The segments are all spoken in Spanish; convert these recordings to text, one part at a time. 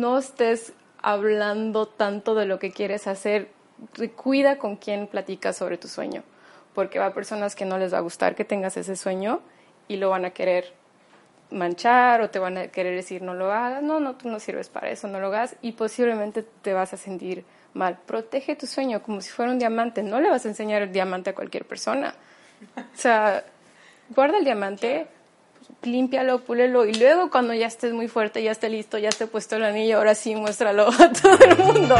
no estés hablando tanto de lo que quieres hacer. Cuida con quién platicas sobre tu sueño, porque va a personas que no les va a gustar que tengas ese sueño y lo van a querer manchar o te van a querer decir no lo hagas, no, no, tú no sirves para eso, no lo hagas y posiblemente te vas a sentir mal. Protege tu sueño como si fuera un diamante, no le vas a enseñar el diamante a cualquier persona. O sea, guarda el diamante, límpialo, púlelo y luego cuando ya estés muy fuerte, ya esté listo, ya esté puesto el anillo, ahora sí muéstralo a todo el mundo.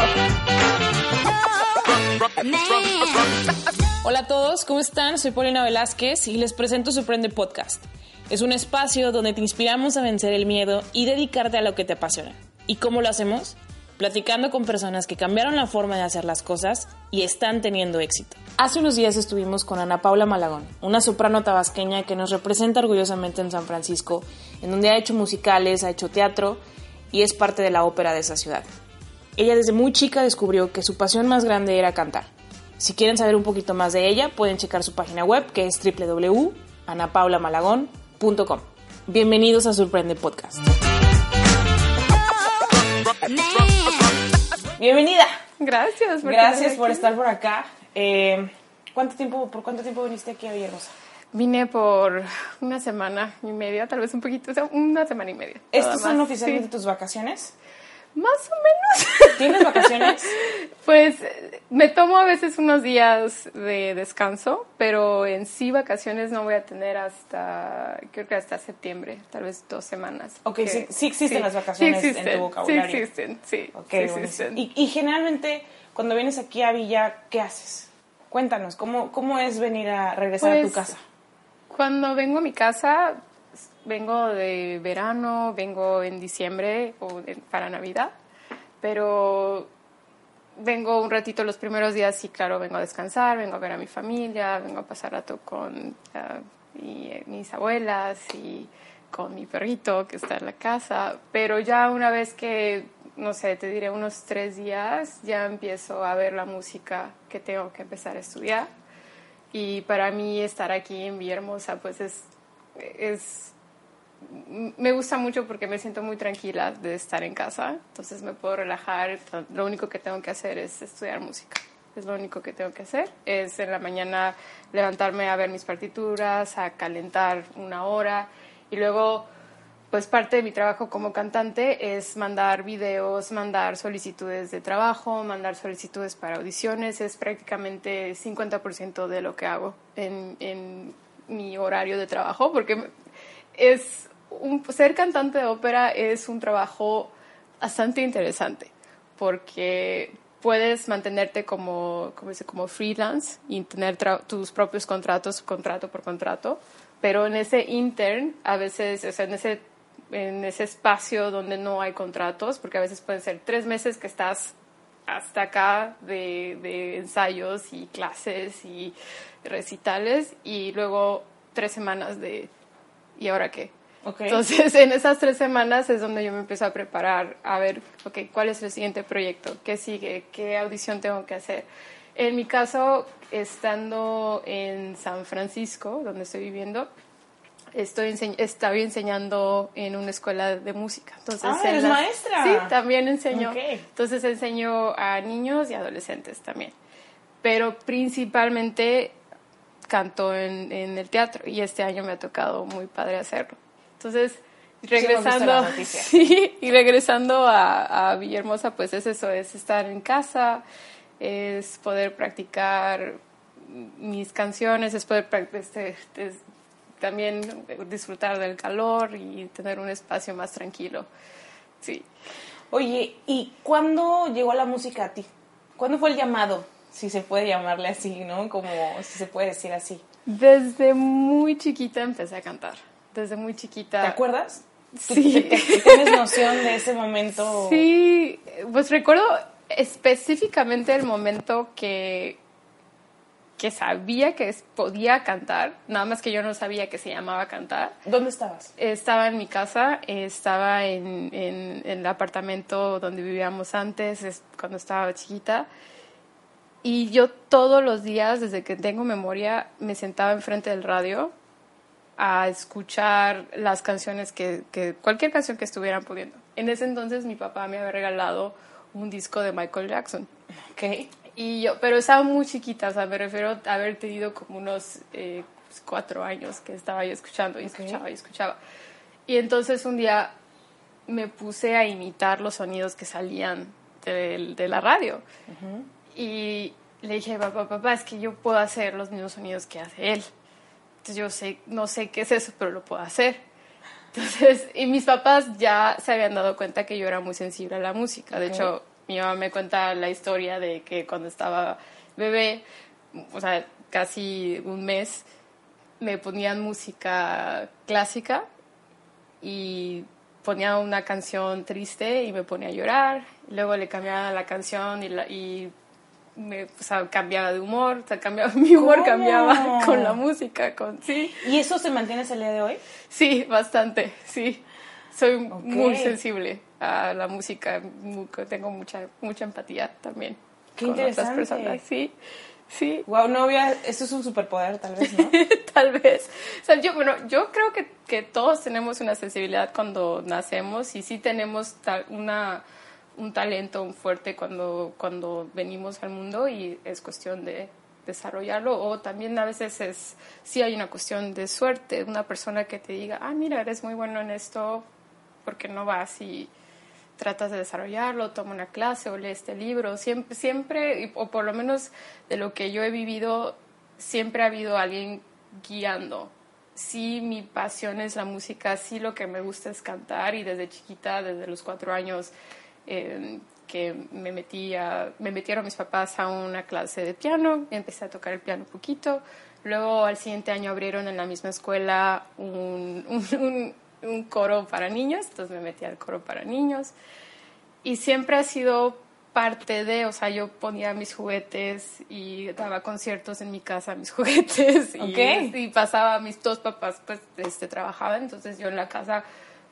Hola a todos, ¿cómo están? Soy Paulina Velázquez y les presento Sorprende Podcast. Es un espacio donde te inspiramos a vencer el miedo y dedicarte a lo que te apasiona. ¿Y cómo lo hacemos? Platicando con personas que cambiaron la forma de hacer las cosas y están teniendo éxito. Hace unos días estuvimos con Ana Paula Malagón, una soprano tabasqueña que nos representa orgullosamente en San Francisco, en donde ha hecho musicales, ha hecho teatro y es parte de la ópera de esa ciudad. Ella desde muy chica descubrió que su pasión más grande era cantar. Si quieren saber un poquito más de ella, pueden checar su página web que es www.anapaulamalagon.com. Bienvenidos a Sorprende Podcast. Bienvenida. Gracias. por Gracias por aquí. estar por acá. Eh, ¿cuánto tiempo, ¿Por cuánto tiempo viniste aquí a Villahermosa? Vine por una semana y media, tal vez un poquito, o sea, una semana y media. ¿Estas son oficialmente Sí, tus vacaciones? Más o menos. ¿Tienes vacaciones? Pues me tomo a veces unos días de descanso, pero en sí vacaciones no voy a tener hasta, creo que hasta septiembre, tal vez dos semanas. Ok, Que- sí- sí existen las vacaciones en tu existen, vocabulario. Sí existen, sí. Ok, sí buenísimo. existen. y, y generalmente, cuando vienes aquí a Villa, ¿qué haces? Cuéntanos, ¿cómo, cómo es venir a regresar a tu Pues, casa? Cuando vengo a mi casa, vengo de verano, vengo en diciembre o para Navidad, pero vengo un ratito los primeros días, sí, claro, vengo a descansar, vengo a ver a mi familia, vengo a pasar rato con ah, eh, mis abuelas y con mi perrito que está en la casa, pero ya una vez que, no sé, te diré unos tres días, ya empiezo a ver la música que tengo que empezar a estudiar. Y para mí estar aquí en Villahermosa, pues es, es, me gusta mucho porque me siento muy tranquila de estar en casa, entonces me puedo relajar, lo único que tengo que hacer es estudiar música. Es lo único que tengo que hacer. Es en la mañana levantarme a ver mis partituras, a calentar una hora y luego pues parte de mi trabajo como cantante es mandar videos, mandar solicitudes de trabajo, mandar solicitudes para audiciones. Es prácticamente 50% de lo que hago en, en mi horario de trabajo, porque es un, ser cantante de ópera es un trabajo bastante interesante, porque puedes mantenerte como, como, dice, como freelance y tener tus propios contratos, contrato por contrato, pero en ese intern, a veces, o sea, en ese en ese espacio donde no hay contratos, porque a veces pueden ser tres meses que estás hasta acá de, de ensayos y clases y recitales y luego tres semanas de ¿y ahora qué? Entonces, en esas tres semanas es donde yo me empiezo a preparar, a ver, ok, ¿cuál es el siguiente proyecto? ¿Qué sigue? ¿Qué audición tengo que hacer? En mi caso, estando en San Francisco, donde estoy viviendo, estoy ense- estaba enseñando en una escuela de música. Entonces, Ah, eres las- maestra. Sí, también enseño. Entonces enseño a niños y adolescentes también. Pero principalmente canto en, en el teatro y este año me ha tocado muy padre hacerlo. Entonces, regresando, sí, y regresando a, a Villahermosa, pues es eso, es estar en casa, es poder practicar mis canciones, es poder este, es- también disfrutar del calor y tener un espacio más tranquilo. Sí. Oye, ¿y cuándo llegó la música a ti? ¿Cuándo fue el llamado? Si se puede llamarle así, ¿no? Como si se puede decir así. Desde muy chiquita empecé a cantar. Desde muy chiquita. ¿Te acuerdas? ¿Tú- Sí. ¿Tienes noción de ese momento? Sí, pues recuerdo específicamente el momento que, que sabía que podía cantar, nada más que yo no sabía que se llamaba cantar. ¿Dónde estabas? Estaba en mi casa, estaba en, en- en el apartamento donde vivíamos antes, es- cuando estaba chiquita. Y yo todos los días, desde que tengo memoria, me sentaba enfrente del radio a escuchar las canciones que, que cualquier canción que estuvieran poniendo. en ese entonces mi papá me había regalado un disco de Michael Jackson. Ok. Y yo, pero estaba muy chiquita, o sea, me refiero a haber tenido como unos eh, pues, cuatro años que estaba yo escuchando y escuchaba y escuchaba. Y entonces un día me puse a imitar los sonidos que salían de, de la radio. Y le dije, papá, papá, es que yo puedo hacer los mismos sonidos que hace él. Entonces yo sé, no sé qué es eso, pero lo puedo hacer. Entonces, y mis papás ya se habían dado cuenta que yo era muy sensible a la música. De hecho, mi mamá me cuenta la historia de que cuando estaba bebé, o sea, casi un mes, me ponían música clásica y ponía una canción triste y me ponía a llorar. Luego le cambiaba la canción y, la- y me, o sea, cambiaba de humor. O sea, cambiaba, mi humor ¿Cómo? cambiaba con la música. Con, sí, ¿Y eso se mantiene hasta el día de hoy? sí, bastante, sí. Soy muy Ok. sensible a la música. Tengo mucha, mucha empatía también Qué con otras interesante. personas. Sí, sí. Wow, no había... Eso es un superpoder, tal vez, ¿no? Tal vez. O sea, yo, bueno, yo creo que, que todos tenemos una sensibilidad cuando nacemos y sí tenemos ta- una, un talento fuerte cuando, cuando venimos al mundo y es cuestión de desarrollarlo o también a veces es sí hay una cuestión de suerte una persona que te diga ah mira eres muy bueno en esto porque no vas y tratas de desarrollarlo, toma una clase o lee este libro. Siempre, siempre, o por lo menos de lo que yo he vivido, siempre ha habido alguien guiando. Sí, mi pasión es la música, sí lo que me gusta es cantar y desde chiquita, desde los cuatro años, eh, que me, metí a- me metieron mis papás a una clase de piano, empecé a tocar el piano un poquito. Luego al siguiente año abrieron en la misma escuela un, un- un- un coro para niños, entonces me metí al coro para niños. Y siempre ha sido parte de, o sea, yo ponía mis juguetes y daba conciertos en mi casa, mis juguetes. Y, Ok. y pasaba, mis dos papás pues este, trabajaban, entonces yo en la casa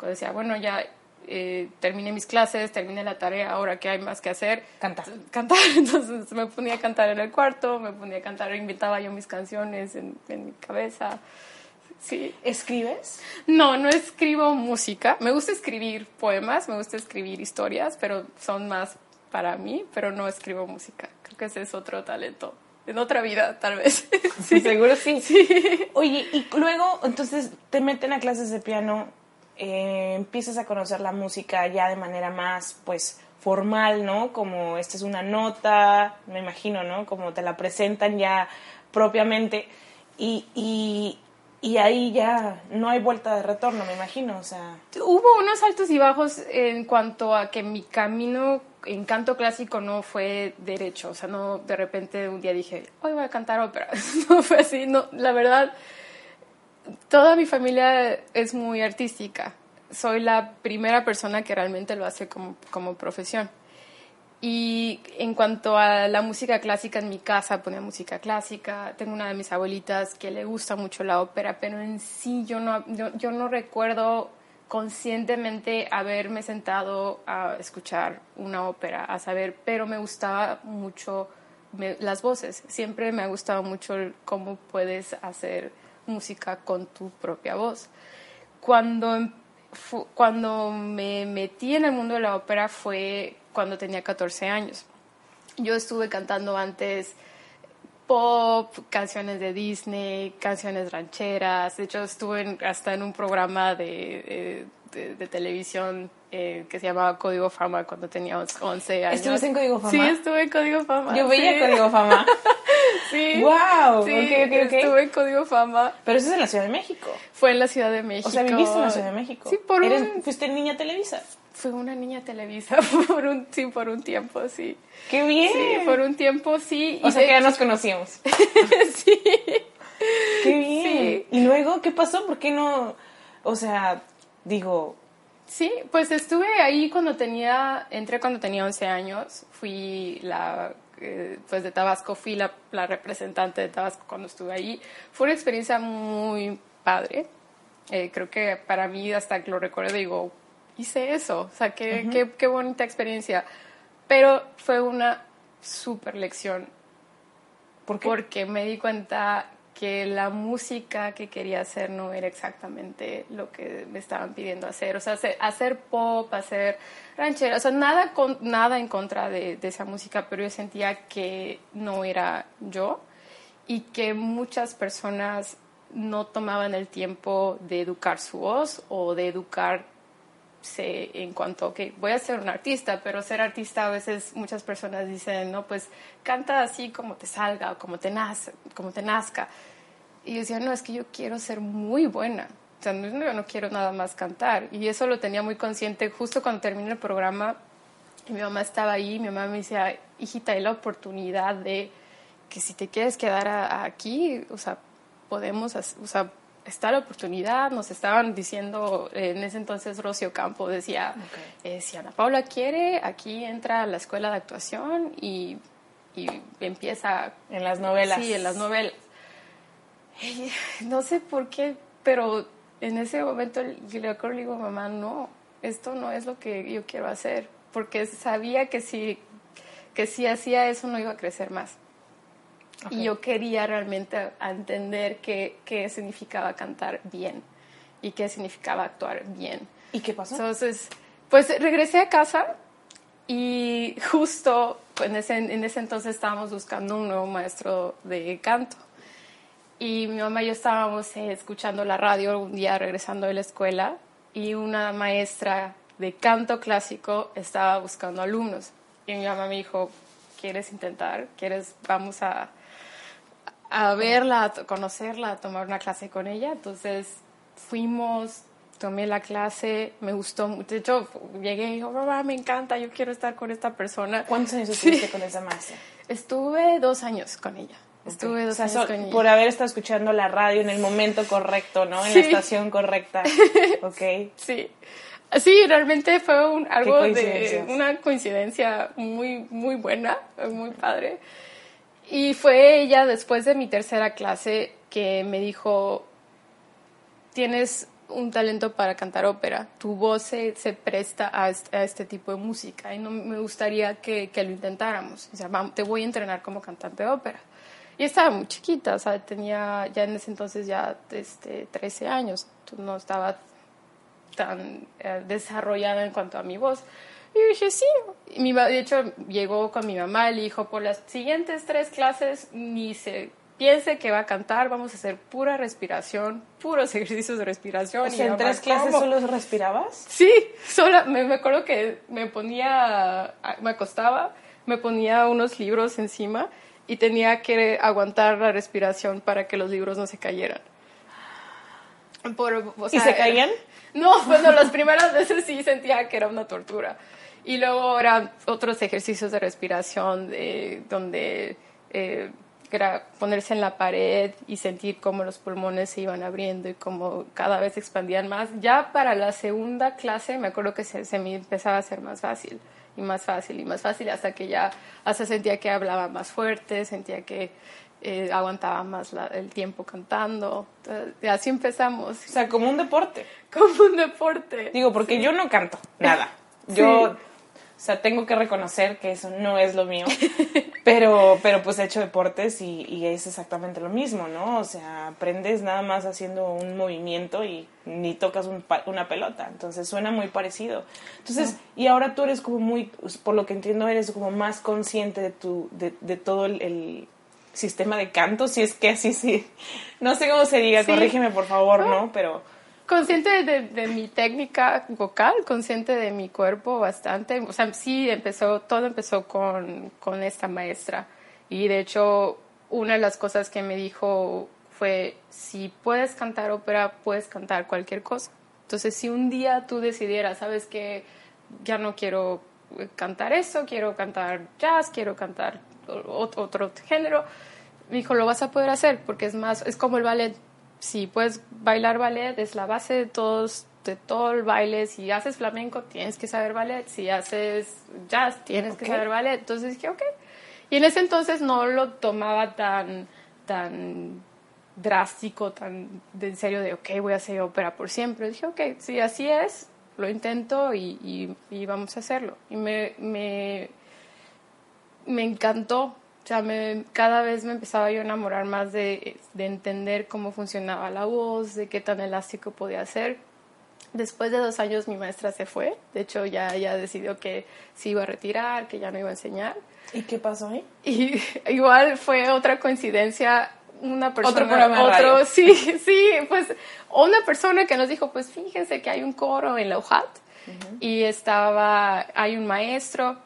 decía, bueno, ya eh, terminé mis clases, terminé la tarea, ahora qué hay más que hacer. Cantar. Cantar, entonces me ponía a cantar en el cuarto, me ponía a cantar, inventaba yo mis canciones en, en mi cabeza. Sí. ¿Escribes? No, no escribo música. Me gusta escribir poemas, me gusta escribir historias, pero son más para mí, pero no escribo música. Creo que ese es otro talento. En otra vida, tal vez. Sí, seguro sí. Oye, y luego, entonces, te meten a clases de piano, eh, empiezas a conocer la música ya de manera más, pues, formal, ¿no? Como esta es una nota, me imagino, ¿no? Como te la presentan ya propiamente. Y, y, y ahí ya no hay vuelta de retorno, me imagino, o sea... Hubo unos altos y bajos en cuanto a que mi camino en canto clásico no fue derecho. O sea, no de repente un día dije, hoy voy a cantar ópera. No fue así. No, la verdad, toda mi familia es muy artística. Soy la primera persona que realmente lo hace como, como profesión. Y en cuanto a la música clásica, en mi casa ponía música clásica. Tengo una de mis abuelitas que le gusta mucho la ópera, pero en sí yo no, yo, yo no recuerdo conscientemente haberme sentado a escuchar una ópera, a saber, pero me gustaba mucho las voces. Siempre me ha gustado mucho cómo puedes hacer música con tu propia voz. Cuando, em- cuando me metí en el mundo de la ópera fue cuando tenía 14 años. Yo estuve cantando antes pop, canciones de Disney, canciones rancheras. De hecho, estuve en- hasta en un programa de, de, de televisión eh, que se llamaba Código Fama cuando tenía 11 años. ¿Estuviste en Código Fama? Sí, estuve en Código Fama. Yo veía sí. Código Fama. Sí. Wow, Sí, ok, ok, ok. estuve en Código Fama. Pero eso es en la Ciudad de México. Fue en la Ciudad de México. O sea, viviste en la Ciudad de México. Sí, por Eres- un... Fuiste niña Televisa. Fue una niña Televisa por un, sí, por un tiempo, sí. ¡Qué bien! Sí, por un tiempo, sí. O y sea de que ya nos conocíamos. sí. ¡Qué bien! Sí. ¿Y luego qué pasó? ¿Por qué no...? O sea, digo... Sí, pues estuve ahí cuando tenía, entré cuando tenía 11 años, fui la, eh, pues de Tabasco, fui la, la representante de Tabasco cuando estuve ahí. Fue una experiencia muy padre. Eh, creo que para mí, hasta que lo recuerdo, digo, hice eso, o sea, qué, qué, qué bonita experiencia. Pero fue una super lección ¿Por qué? porque me di cuenta que la música que quería hacer no era exactamente lo que me estaban pidiendo hacer. O sea, hacer, pop, hacer ranchera, o sea, nada, con, nada en contra de, esa música, pero yo sentía que no era yo y que muchas personas no tomaban el tiempo de educar su voz o de educar en cuanto a voy a ser un artista, pero ser artista a veces muchas personas dicen, no, pues canta así como te salga o como te, nazca, como te nazca. Y yo decía, no, es que yo quiero ser muy buena. O sea, no, yo no quiero nada más cantar. Y eso lo tenía muy consciente justo cuando terminé el programa. Y mi mamá estaba ahí, mi mamá me decía, hijita, hay la oportunidad de que si te quieres quedar aquí, o sea, podemos, o sea, está la oportunidad, nos estaban diciendo, en ese entonces Rocio Campo decía, eh, si Ana Paula quiere, aquí entra a la escuela de actuación y, y empieza... En las novelas. Sí, en las novelas. no sé por qué, pero en ese momento le digo, mamá, no, esto no es lo que yo quiero hacer, porque sabía que si, que si hacía eso no iba a crecer más. Y yo quería realmente entender qué, qué, significaba cantar bien y qué significaba actuar bien. ¿Y qué pasó? Entonces, pues regresé a casa y justo en ese, en ese entonces estábamos buscando un nuevo maestro de canto. Y mi mamá y yo estábamos eh, escuchando la radio un día regresando de la escuela y una maestra de canto clásico estaba buscando alumnos. Y mi mamá me dijo, ¿quieres intentar? ¿Quieres? Vamos a, a verla, a conocerla, a tomar una clase con ella. Entonces fuimos, tomé la clase, me gustó mucho. De hecho, llegué y dijo, mamá, me encanta, yo quiero estar con esta persona. ¿Cuántos años estuviste con esa maestra? Estuve dos años con ella. Estuve dos años con ella. Por haber estado escuchando la radio en el momento correcto, ¿no? En la estación correcta. ok. Sí. Sí, realmente fue un, algo de una coincidencia muy, muy buena, muy padre. Y fue ella, después de mi tercera clase, que me dijo, tienes un talento para cantar ópera, tu voz se, presta a este, tipo de música y no me gustaría que, lo intentáramos. O sea, te voy a entrenar como cantante de ópera. Y estaba muy chiquita, o sea, tenía ya en ese entonces ya este, 13 años, no estaba tan eh, desarrollada en cuanto a mi voz. Y dije, sí. Y mi, de hecho, llegó con mi mamá y le dijo, por las siguientes tres clases ni se piense que va a cantar, vamos a hacer pura respiración, puros ejercicios de respiración. O en tres clases solo respirabas? Sí, sola, me, me acuerdo que me ponía, me acostaba, me ponía unos libros encima y tenía que aguantar la respiración para que los libros no se cayeran. ¿Y se caían? No, bueno, las primeras veces sí sentía que era una tortura. Y luego eran otros ejercicios de respiración de, donde eh, era ponerse en la pared y sentir cómo los pulmones se iban abriendo y cómo cada vez expandían más. Ya para la segunda clase me acuerdo que se, me empezaba a hacer más fácil y más fácil y más fácil hasta que ya hasta sentía que hablaba más fuerte, sentía que eh, aguantaba más el tiempo cantando. así empezamos. O sea, como un deporte. Como un deporte. Digo, porque yo no canto nada. Yo o sea, tengo que reconocer que eso no es lo mío, pero, pero pues he hecho deportes y, y, es exactamente lo mismo, ¿no? O sea, aprendes nada más haciendo un movimiento y ni tocas un, una pelota, entonces suena muy parecido. Entonces, y ahora tú eres como muy, por lo que entiendo, eres como más consciente de, tu, de, de todo el, sistema de canto, si es que así sí, no sé cómo se diga, corrígeme por favor, ¿no? Pero consciente de, mi técnica vocal, consciente de mi cuerpo bastante. O sea, sí, empezó, todo empezó con, con esta maestra. Y de hecho, una de las cosas que me dijo fue, si puedes cantar ópera, puedes cantar cualquier cosa. Entonces, si un día tú decidieras, sabes que ya no quiero cantar eso, quiero cantar jazz, quiero cantar otro, otro género, me dijo, lo vas a poder hacer porque es más, es como el ballet, si puedes bailar ballet, es la base de todos de todo el baile. Si haces flamenco, tienes que saber ballet. Si haces jazz, tienes que saber ballet. Entonces dije, ok. Y en ese entonces no lo tomaba tan, tan drástico, tan de en serio de, ok, voy a hacer ópera por siempre. Dije, ok, si así es, lo intento y, y, vamos a hacerlo. Y me, me, me encantó sea, me, cada vez me empezaba yo a enamorar más de, de entender cómo funcionaba la voz, de qué tan elástico podía ser. Después de dos años mi maestra se fue, de hecho ya, ya decidió que se iba a retirar, que ya no iba a enseñar. ¿Y qué pasó ahí? Y igual fue otra coincidencia, una persona, Otro programa otro, radio. sí, sí, pues una persona que nos dijo, pues fíjense que hay un coro en la UJAT y estaba, hay un maestro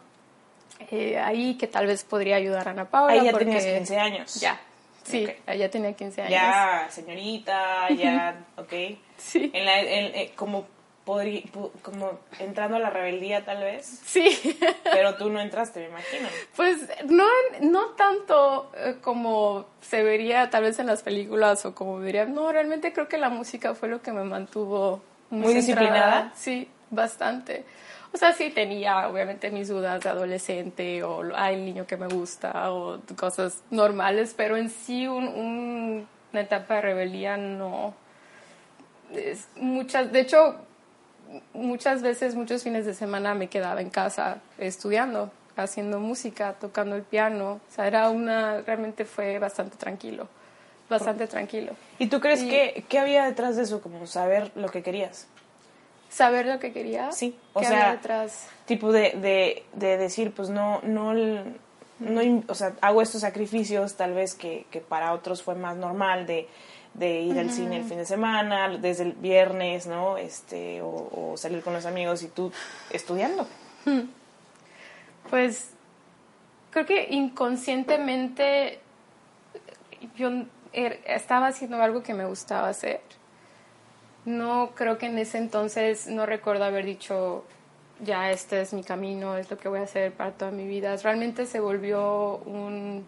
eh, ahí que tal vez podría ayudar a Ana Paula. Ahí ya porque- tenías 15 años. Ya, sí, ella tenía 15 años. Ya, señorita, ya, ok. Sí. En la, en- eh, como, pu- como entrando a la rebeldía tal vez, Sí, pero tú no entraste, me imagino. pues no, no tanto eh, como se vería tal vez en las películas o como vería, no, realmente creo que la música fue lo que me mantuvo Muy centrada. disciplinada. Sí, bastante. O sea, sí tenía obviamente mis dudas de adolescente o hay el niño que me gusta o cosas normales, pero en sí un- un- una etapa de rebeldía no. Es muchas, de hecho, muchas veces, muchos fines de semana me quedaba en casa estudiando, haciendo música, tocando el piano. O sea, era una, realmente fue bastante tranquilo, bastante tranquilo. ¿Y tú crees Y- que qué había detrás de eso? Como saber lo que querías. Saber lo que quería. Sí, o ¿qué sea, detrás? Tipo de, de, de decir, pues no, no, no, o sea, hago estos sacrificios tal vez que, que para otros fue más normal de, de ir al cine el fin de semana, desde el viernes, ¿no? Este, o, o salir con los amigos y tú estudiando. Pues creo que inconscientemente yo er- estaba haciendo algo que me gustaba hacer. No creo que en ese entonces no recuerdo haber dicho ya este es mi camino, es lo que voy a hacer para toda mi vida. Realmente se volvió un,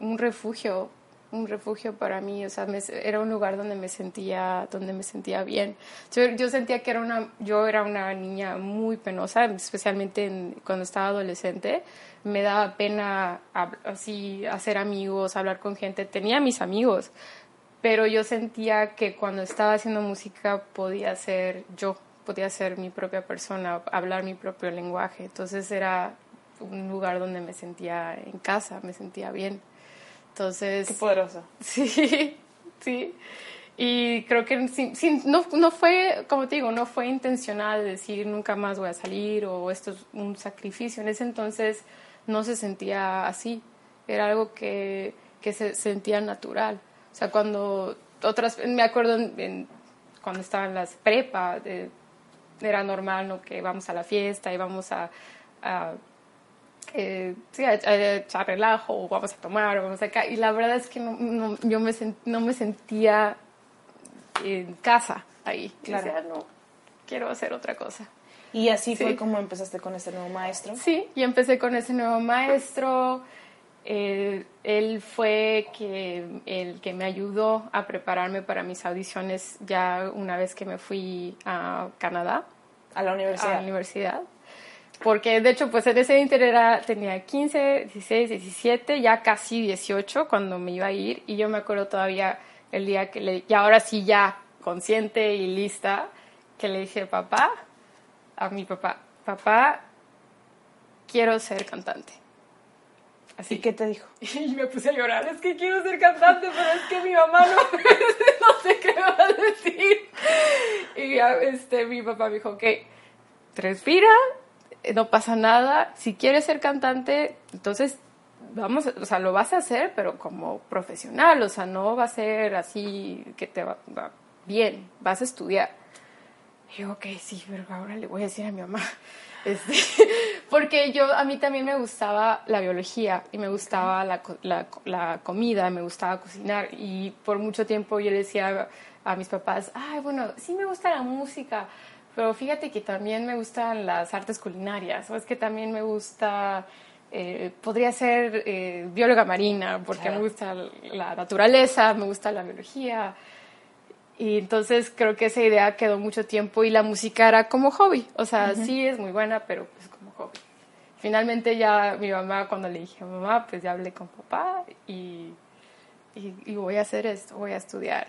un refugio, un refugio para mí, o sea, me- era un lugar donde me sentía, donde me sentía bien. Yo, yo sentía que era una, yo era una niña muy penosa, especialmente en- cuando estaba adolescente. Me daba pena así hacer amigos, hablar con gente. Tenía mis amigos, pero yo sentía que cuando estaba haciendo música podía ser yo, podía ser mi propia persona, hablar mi propio lenguaje. Entonces era un lugar donde me sentía en casa, me sentía bien. Entonces, Qué poderosa. Sí, sí. Y creo que no, no fue, como te digo, no fue intencional decir nunca más voy a salir o esto es un sacrificio. En ese entonces no se sentía así. Era algo que, que se sentía natural. O sea, cuando otras, me acuerdo en- en- cuando estaba en las prepa, era normal, ¿no? Que vamos a la fiesta y vamos a, a eh, sí, a, a echar relajo, o vamos a tomar, o vamos acá. Y la verdad es que no, no- yo me sen- no me sentía en casa ahí. Claro. Decía, no, quiero hacer otra cosa. Y así Sí. fue como empezaste con este nuevo maestro. Sí, y empecé con ese nuevo maestro. Eh, él fue que, el que me ayudó a prepararme para mis audiciones ya una vez que me fui a Canadá A la a universidad. la universidad. Porque de hecho, pues en ese inter era, tenía 15, 16, 17, ya casi 18 cuando me iba a ir. Y yo me acuerdo todavía el día que le, y ahora sí ya consciente y lista, que le dije, papá, a mi papá, papá, quiero ser cantante. Así ¿Y qué te dijo? y me puse a llorar, es que quiero ser cantante, pero es que mi mamá no, no sé qué me va a decir. Y ya, este, mi papá me dijo, que respira, no pasa nada, si quieres ser cantante, entonces vamos, o sea, lo vas a hacer, pero como profesional, o sea, no va a ser así que te va, va bien, vas a estudiar. Y yo, ok, sí, pero ahora le voy a decir a mi mamá. Este, porque yo, a mí también me gustaba la biología y me gustaba la, la, la comida, me gustaba cocinar. Y por mucho tiempo yo le decía a, a mis papás, ay, bueno, sí me gusta la música, pero fíjate que también me gustan las artes culinarias, o es que también me gusta, eh, podría ser eh, bióloga marina, porque Claro. me gusta la naturaleza, me gusta la biología. Y entonces creo que esa idea quedó mucho tiempo y la música era como hobby. O sea, sí es muy buena, pero pues como hobby. Finalmente ya mi mamá, cuando le dije a mamá, pues ya hablé con papá y, y, y voy a hacer esto, voy a estudiar.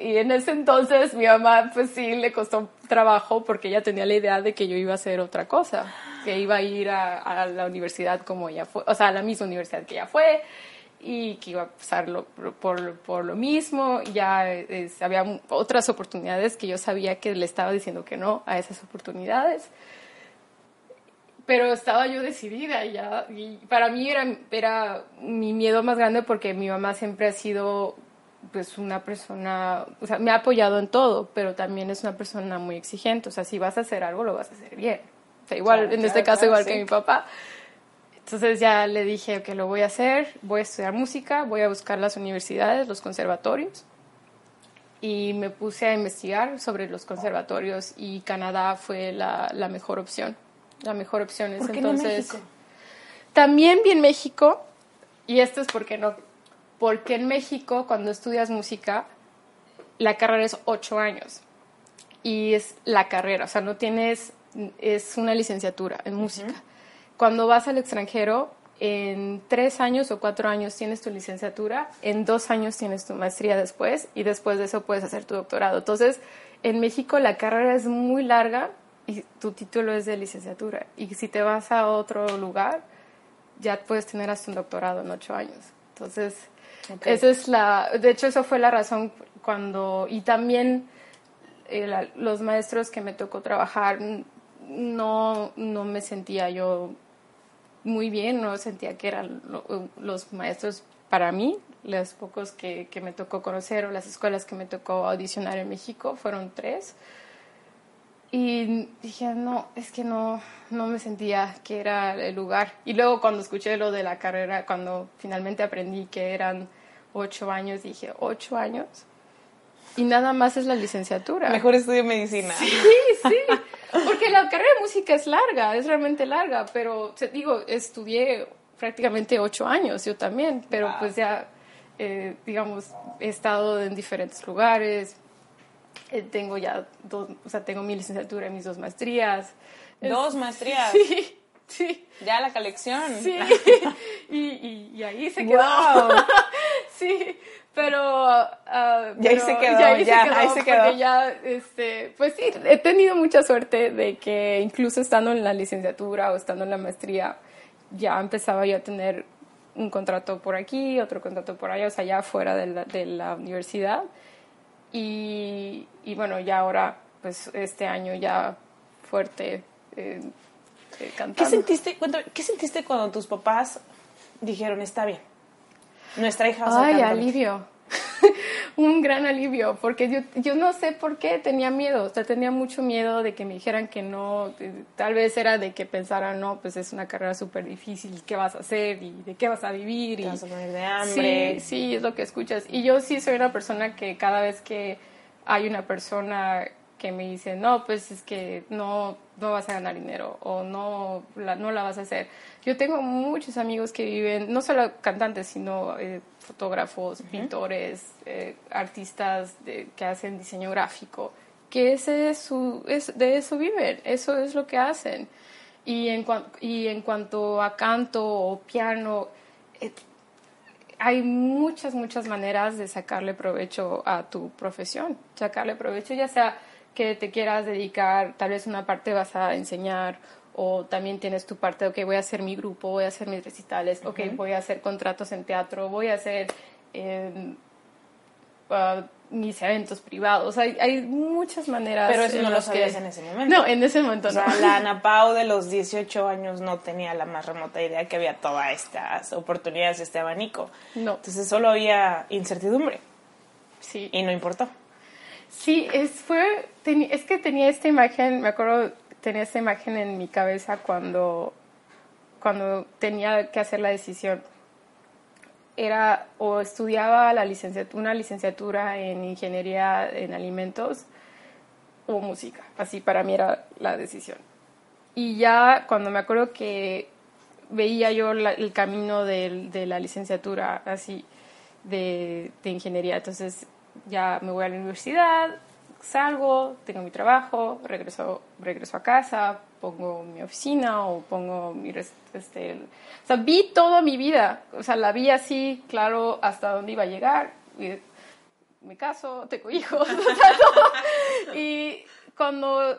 Y en ese entonces mi mamá pues sí le costó trabajo porque ella tenía la idea de que yo iba a hacer otra cosa. que iba a ir a, la universidad como ella fue, o sea, a la misma universidad que ella fue y que iba a pasar por, por, lo mismo. Ya había otras oportunidades que yo sabía que le estaba diciendo que no a esas oportunidades. Pero estaba yo decidida ya. Y para mí era, era mi miedo más grande porque mi mamá siempre ha sido pues una persona, o sea, me ha apoyado en todo, pero también es una persona muy exigente, o sea, si vas a hacer algo, lo vas a hacer bien. O sea, igual, en este caso, igual que mi papá. Entonces ya le dije que lo voy a hacer, voy a estudiar música, voy a buscar las universidades, los conservatorios. Y me puse a investigar sobre los conservatorios y Canadá fue la, la mejor opción. La mejor opción es entonces. México? También vi en México, y esto es porque no. Porque en México, cuando estudias música, la carrera es ocho años. Y es la carrera, o sea, no tienes. Es una licenciatura en música. Cuando vas al extranjero, en tres años o cuatro años tienes tu licenciatura, en dos años tienes tu maestría después y después de eso puedes hacer tu doctorado. Entonces, en México la carrera es muy larga y tu título es de licenciatura. Y si te vas a otro lugar, ya puedes tener hasta un doctorado en ocho años. Entonces, esa es la, de hecho, eso fue la razón cuando, y también eh, los maestros que me tocó trabajar, no, no me sentía yo muy bien, no sentía que eran los maestros para mí, los pocos que, que, me tocó conocer o las escuelas que me tocó audicionar en México fueron tres. Y dije, no, es que no, no me sentía que era el lugar. Y luego cuando escuché lo de la carrera, cuando finalmente aprendí que eran ocho años, dije, ¿ocho años? Y nada más es la licenciatura. Mejor estudio medicina. Sí, sí. Porque la carrera de música es larga, es realmente larga, pero te digo, estudié prácticamente ocho años yo también, pero pues ya, eh, digamos, he estado en diferentes lugares, eh, tengo ya dos, o sea, tengo mi licenciatura y mis dos maestrías. ¿Dos maestrías? Sí. Sí. Ya la colección. Sí. y, y, ahí se quedó. sí. Pero, uh, ya ahí se quedó, ya, ahí se quedó, ya, este, pues sí, he tenido mucha suerte de que incluso estando en la licenciatura o estando en la maestría, ya empezaba yo a tener un contrato por aquí, otro contrato por allá, o sea, ya fuera de la, de la universidad. Y, y, bueno, ya ahora, pues este año ya fuerte eh, eh, cantando. ¿Qué sentiste, ¿Qué sentiste cuando tus papás dijeron, está bien, nuestra hija va a Ay, alivio. un gran alivio, porque yo, yo no sé por qué tenía miedo, o sea, tenía mucho miedo de que me dijeran que no, tal vez era de que pensaran, no, pues es una carrera súper difícil, ¿qué vas a hacer? ¿Y de qué vas a vivir? Te vas a morir de hambre. Sí, sí, es lo que escuchas. Y yo sí soy una persona que cada vez que hay una persona que me dice, no, pues es que no, no vas a ganar dinero o no la, no la vas a hacer. Yo tengo muchos amigos que viven, no solo cantantes, sino eh, fotógrafos, pintores, eh, artistas que hacen diseño gráfico, que ese es su, es, de eso viven, eso es lo que hacen. Y en, y en cuanto a canto o piano, eh, hay muchas, muchas maneras de sacarle provecho a tu profesión, sacarle provecho ya sea que te quieras dedicar, tal vez una parte vas a enseñar o también tienes tu parte, ok, voy a hacer mi grupo, voy a hacer mis recitales, ok, voy a hacer contratos en teatro, voy a hacer em, ah, mis eventos privados. Hay, hay muchas maneras. Pero eso no lo sabías en ese momento. No, en ese momento no. la Ana Pau de los 18 años no tenía la más remota idea que había todas estas oportunidades, este abanico. No. Entonces solo había incertidumbre. Sí. Y no importó. Sí, es, fue, es que tenía esta imagen, me acuerdo, tenía esta imagen en mi cabeza cuando, cuando tenía que hacer la decisión. Era o estudiaba la licenciatura, una licenciatura en ingeniería en alimentos o música. Así para mí era la decisión. Y ya cuando me acuerdo que veía yo el camino de, de, la licenciatura así de, de ingeniería, entonces ya me voy a la universidad, salgo, tengo mi trabajo, regreso, regreso a casa, pongo mi oficina o pongo mi... Este, o sea, vi toda mi vida, o sea, la vi así, claro, hasta dónde iba a llegar. me caso, tengo hijos, y cuando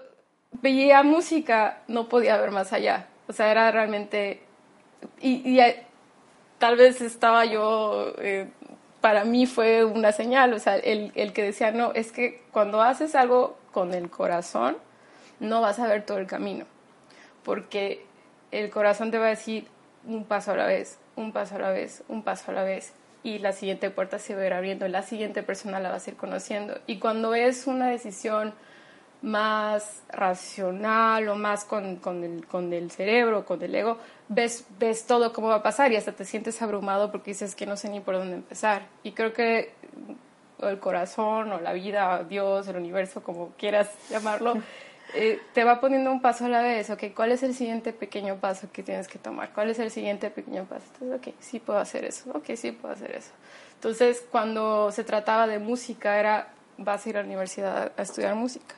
veía música no podía ver más allá. O sea, era realmente... Y, y eh, tal vez estaba yo... eh, para mí fue una señal, o sea, el, el que decía, no, es que cuando haces algo con el corazón, no vas a ver todo el camino, porque el corazón te va a decir un paso a la vez, un paso a la vez, un paso a la vez, y la siguiente puerta se va a ir abriendo, la siguiente persona la vas a ir conociendo. Y cuando es una decisión más racional o más con, con, el, con el cerebro, con el ego, ves, ves todo cómo va a pasar y hasta te sientes abrumado porque dices que no sé ni por dónde empezar. Y creo que el corazón o la vida, o Dios, el universo, como quieras llamarlo, eh, te va poniendo un paso a la vez, ok, ¿cuál es el siguiente pequeño paso que tienes que tomar? ¿Cuál es el siguiente pequeño paso? Entonces, ok, sí puedo hacer eso, ok, sí puedo hacer eso. Entonces, cuando se trataba de música, era, vas a ir a la universidad a estudiar música.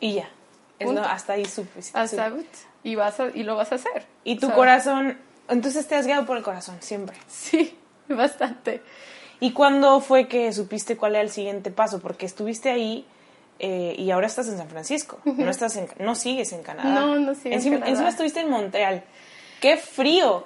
Y ya. Es lo- hasta ahí supe. Hasta, y, vas a- y lo vas a hacer. Y tu O sea, corazón, entonces te has guiado por el corazón, siempre. Sí, bastante. ¿Y cuándo fue que supiste cuál era el siguiente paso? Porque estuviste ahí eh, y ahora estás en San Francisco. No estás en, no sigues en Canadá. No, no sigo en encima, Canadá. Encima estuviste en Montreal. ¡Qué frío!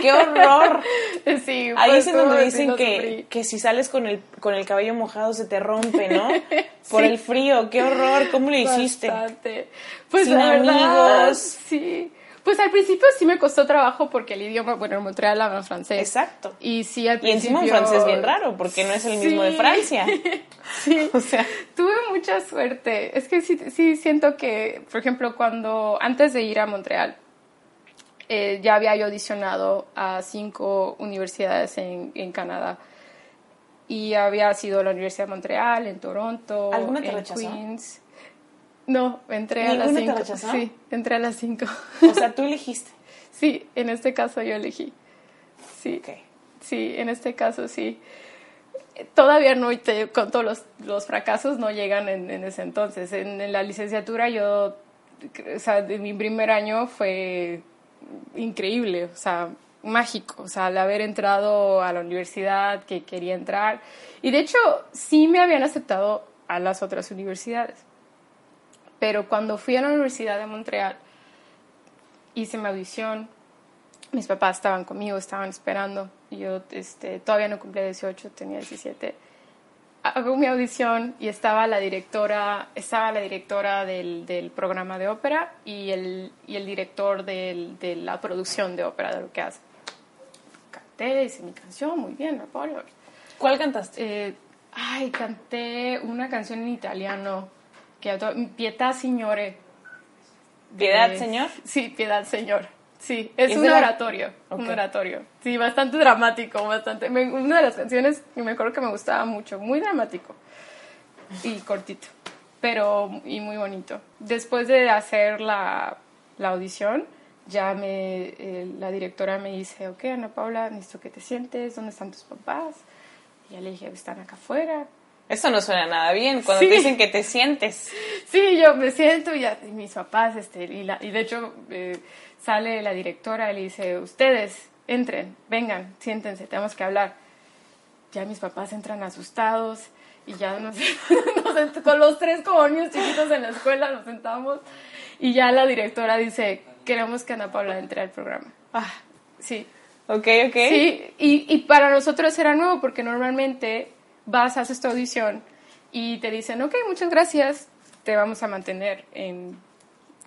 ¡Qué horror! Sí, Ahí pues, es en donde dicen que, que si sales con el, con el cabello mojado se te rompe, ¿no? Por Sí. el frío. ¡Qué horror! ¿Cómo lo hiciste? Bastante. Pues Sin la verdad, amigos. sí. Pues al principio sí me costó trabajo porque el idioma, bueno, en Montreal hablan francés. Exacto. Y sí, al Y encima un principio- francés bien raro, porque no es el mismo de. Francia. Sí. O sea, Tuve mucha suerte. Es que sí, sí siento que, por ejemplo, cuando antes de ir a Montreal, eh, ya había yo audicionado a cinco universidades en, en Canadá. Y había sido la Universidad de Montreal, en Toronto, ¿Alguna te en rechazó? Queens. No, entré a las ¿Ninguna te cinco. rechazó? Sí, entré a las cinco. o sea, tú elegiste. sí, en este caso yo elegí. Sí. Sí, en este caso sí. Todavía no, te- con todos los, los fracasos no llegan en, en ese entonces. En, en la licenciatura yo, o sea, de mi primer año fue increíble, o sea, mágico, o sea, al haber entrado a la universidad que quería entrar. Y de hecho, sí me habían aceptado a las otras universidades. Pero cuando fui a la Universidad de Montreal, hice mi audición, mis papás estaban conmigo, estaban esperando. Yo este, todavía no cumplía 18, tenía 17. Hago mi audición y estaba la directora, estaba la directora del, del programa de ópera y el, y el director del- de la producción de ópera, de lo que hace. Canté, hice mi canción, muy bien, Apolo. ¿Cuál cantaste? Eh, ay, canté una canción en italiano, que Pietà Signore. ¿Piedad, Eh, señor? Sí, Piedad, Señor. Sí, es, ¿Es un oratorio, un oratorio. Sí, bastante dramático, bastante. me- una de las canciones que me acuerdo que me gustaba mucho, muy dramático y cortito, pero y muy bonito. Después de hacer la, la audición, ya me, eh, la directora me dice, ok, Ana Paula, necesito que te sientes, ¿dónde están tus papás? Y ya le dije, están acá afuera. Eso no suena nada bien cuando Sí. te dicen que te sientes. Sí, yo me siento y, ya, y mis papás, este, y, la- y de hecho eh, sale la directora y le dice, ustedes entren, vengan, siéntense, tenemos que hablar. Ya mis papás entran asustados y ya nos, nos con los tres como niños chiquitos en la escuela nos sentamos y ya la directora dice, queremos que Ana Paula entre al programa. Ah, sí, Ok, ok. Sí, y, y para nosotros era nuevo porque normalmente vas, haces tu audición y te dicen, ok, muchas gracias, te vamos a mantener en...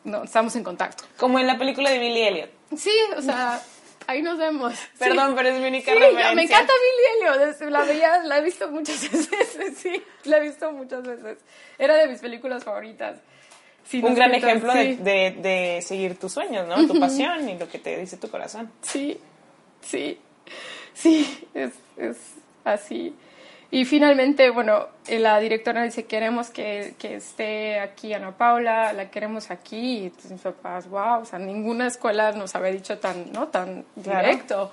No, estamos en contacto. Como en la película de Billy Elliot. Sí, o sea, ahí nos vemos. Perdón, Sí. pero es mi única Sí, referencia. me encanta Billy Elliot, la veía, la he visto muchas veces, sí, la he visto muchas veces. Era de mis películas favoritas. Sí, Un gran ejemplo sí. de, de, de seguir tus sueños, ¿no? Tu pasión y lo que te dice tu corazón. Sí, sí, sí, es, es así. Y finalmente, bueno, eh, la directora dice, queremos que, que esté aquí Ana Paula, la queremos aquí. Y entonces mis papás, wow, o sea, ninguna escuela nos había dicho tan, ¿no? Tan Claro. directo.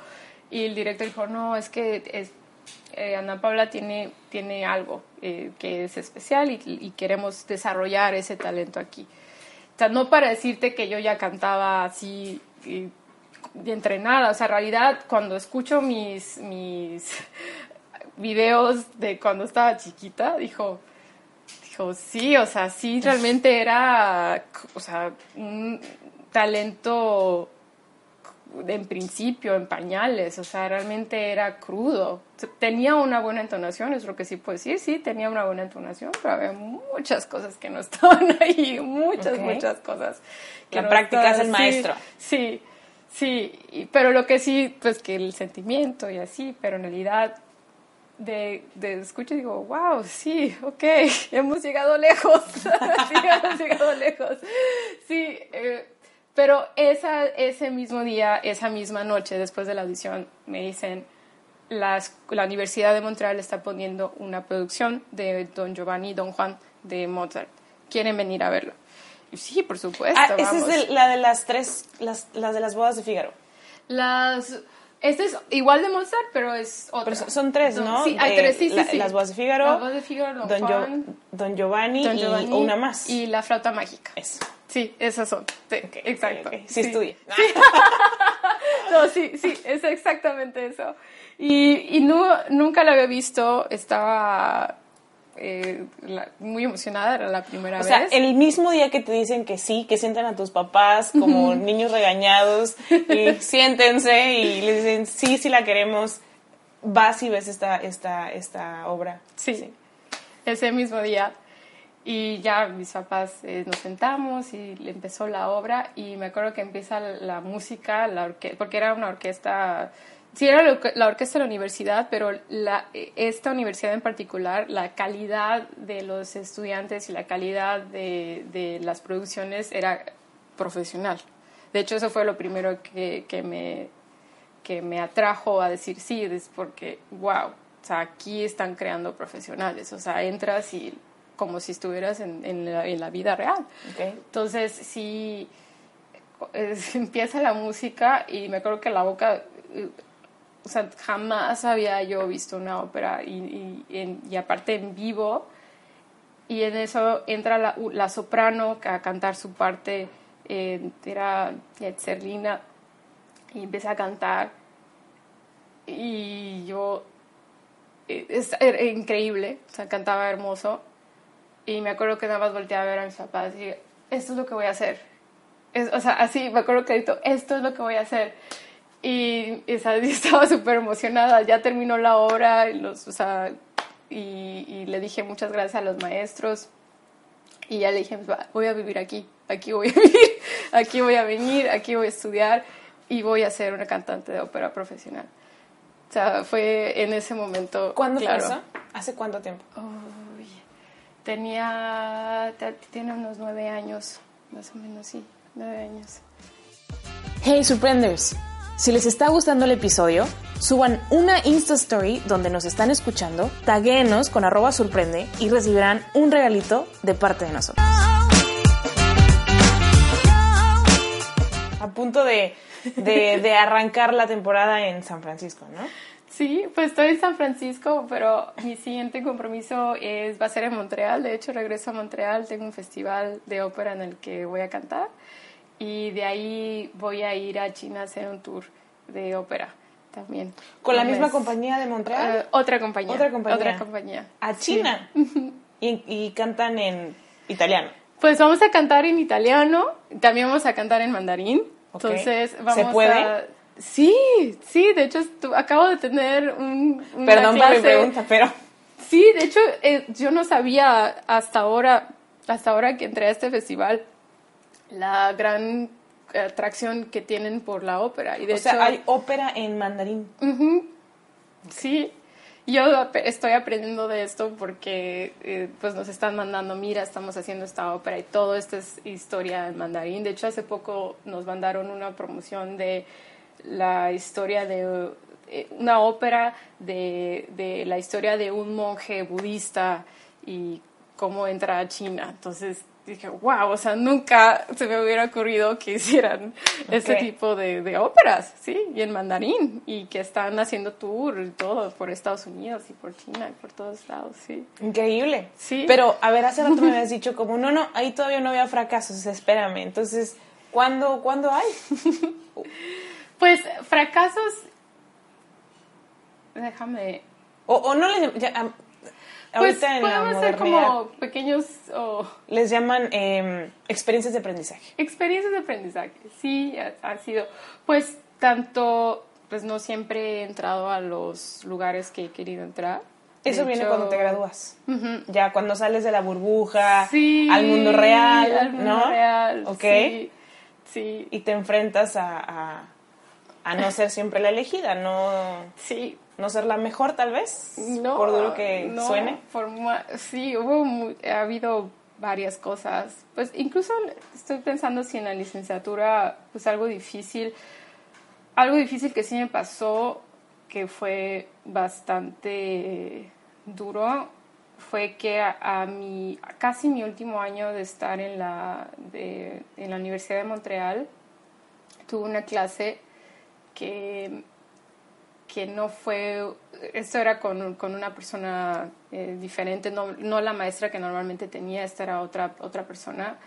Y el director dijo, no, es que es, eh, Ana Paula tiene, tiene algo eh, que es especial y, y queremos desarrollar ese talento aquí. O sea, no para decirte que yo ya cantaba así y, y entrenada. O sea, en realidad, cuando escucho mis, mis videos de cuando estaba chiquita, dijo, dijo, sí, o sea, sí, realmente era, o sea, un talento en principio en pañales, o sea, realmente era crudo. Tenía una buena entonación, es lo que sí puedo decir, sí, tenía una buena entonación, pero había muchas cosas que no estaban ahí, muchas, muchas cosas. Que La práctica es el maestro. Sí, sí, pero lo que sí, pues que el sentimiento y así, pero en realidad de, de escucho y digo, wow, sí, ok, hemos llegado lejos, sí, hemos llegado lejos. Sí, eh, pero esa, ese mismo día, esa misma noche, después de la audición, me dicen, las, la Universidad de Montreal está poniendo una producción de Don Giovanni y Don Juan de Mozart. ¿Quieren venir a verlo? Y sí, por supuesto. Ah, esa es la de las tres, las, las de las bodas de Fígaro. Las... Este es igual de Mozart, pero es otra. Pero son tres, ¿no? Sí, hay tres, sí, sí, sí. Las bodas de Fígaro. Las bodas de Fígaro, Don, Juan, Don Giovanni, Don Giovanni y una más. Y la flauta mágica. Eso. Sí, esas son. Sí, exacto. ok. Sí, estudié. No, sí, sí, es exactamente eso. Y, y no, nunca la había visto, estaba eh, la- muy emocionada, era la primera O sea, vez. el mismo día que te dicen que sí, que sientan a tus papás como niños regañados y siéntense y les dicen sí, sí la queremos, vas y ves esta, esta, esta obra. Sí, ese mismo día. Y ya mis papás eh, nos sentamos y empezó la obra y me acuerdo que empieza la música, la orque- porque era una orquesta, sí era la orque- la orquesta de la universidad, pero la, esta universidad en particular, la calidad de los estudiantes y la calidad de, de las producciones era profesional. De hecho, eso fue lo primero que, que me, que me atrajo a decir sí, es porque, wow, o sea, aquí están creando profesionales, o sea, entras y como si estuvieras en, en, la, en la vida real. Ok. Entonces, sí, es- empieza la música y me acuerdo que la boca, o sea, jamás había yo visto una ópera y, y, aparte en vivo. Y en eso entra la, soprano a cantar su parte, eh, era Yetzerlina, y empieza a cantar. Y yo, eh, es, era increíble, o sea, cantaba hermoso. Y me acuerdo que nada más volteaba a ver a mis papás y dije, esto es lo que voy a hacer. Es- o sea, así, me acuerdo que grito, esto es lo que voy a hacer. Y, y, estaba súper emocionada, ya terminó la obra, y los, o sea, y, y le dije muchas gracias a los maestros. Y ya le dije, "Va, voy a vivir aquí, aquí voy a vivir, aquí voy a venir, aquí voy a estudiar y voy a ser una cantante de ópera profesional. O sea, fue en ese momento. ¿Cuándo claro. fue eso? ¿Hace cuánto tiempo? Uy, tenía, te- tiene unos nueve años, más o menos, sí, nueve años. Hey Surprenders, si les está gustando el episodio, suban una Insta Story donde nos están escuchando, taguéenos con arroba sorprende y recibirán un regalito de parte de nosotros. A punto de, de, de arrancar la temporada en San Francisco, ¿no? Sí, pues estoy en San Francisco, pero mi siguiente compromiso es, va a ser en Montreal. De hecho, regreso a Montreal, tengo un festival de ópera en el que voy a cantar. Y de ahí voy a ir a China a hacer un tour de ópera también. Con la misma compañía de Montreal. Eh, otra compañía. Otra compañía. Otra compañía. a Sí. China. Y, y cantan en italiano. Pues vamos a cantar en italiano, también vamos a cantar en mandarín. Entonces ¿Se puede? a... Sí, sí, de hecho acabo de tener un, una Perdón por mi clase- pregunta, pero Sí, de hecho eh, yo no sabía hasta ahora, hasta ahora que entré a este festival, la gran atracción que tienen por la ópera. Y de o hecho, sea, hay ópera en mandarín. Sí, yo estoy aprendiendo de esto porque eh, pues nos están mandando, mira, estamos haciendo esta ópera y todo esto es historia en mandarín. De hecho, hace poco nos mandaron una promoción de la historia de eh, una ópera de, de la historia de un monje budista y cómo entra a China. Entonces dije, wow, o sea, nunca se me hubiera ocurrido que hicieran este Ok. tipo de, de óperas, ¿sí? Y en mandarín, y que están haciendo tour y todo por Estados Unidos y por China y por todos lados, sí. Increíble. Sí. Pero, a ver, hace rato me habías dicho como, no, no, ahí todavía no había fracasos, espérame. Entonces, ¿cuándo, ¿cuándo hay? Pues fracasos, déjame, O, o no les... ya, Pues Ahorita en la podemos hacer modernidad como pequeños o les llaman eh, experiencias de aprendizaje. experiencias de aprendizaje. Sí, ha, ha sido, pues tanto, pues no siempre he entrado a los lugares que he querido entrar. De Eso viene hecho, cuando te gradúas. Ujú. Ya cuando sales de la burbuja Sí, al mundo real, al mundo ¿no? real, Ok. sí, sí, Y te enfrentas a, a, a no ser siempre la elegida, no, sí. No ser la mejor tal vez, No, por duro que no, suene. sí, hubo ha habido varias cosas. Pues incluso estoy pensando si en la licenciatura, pues algo difícil, algo difícil que sí me pasó, que fue bastante duro, fue que a, a mi, a casi mi último año de estar en la, de- en la Universidad de Montreal, tuve una clase que que no fue, esto era con, con una persona eh, diferente, no, no la maestra que normalmente tenía, esta era otra, otra persona.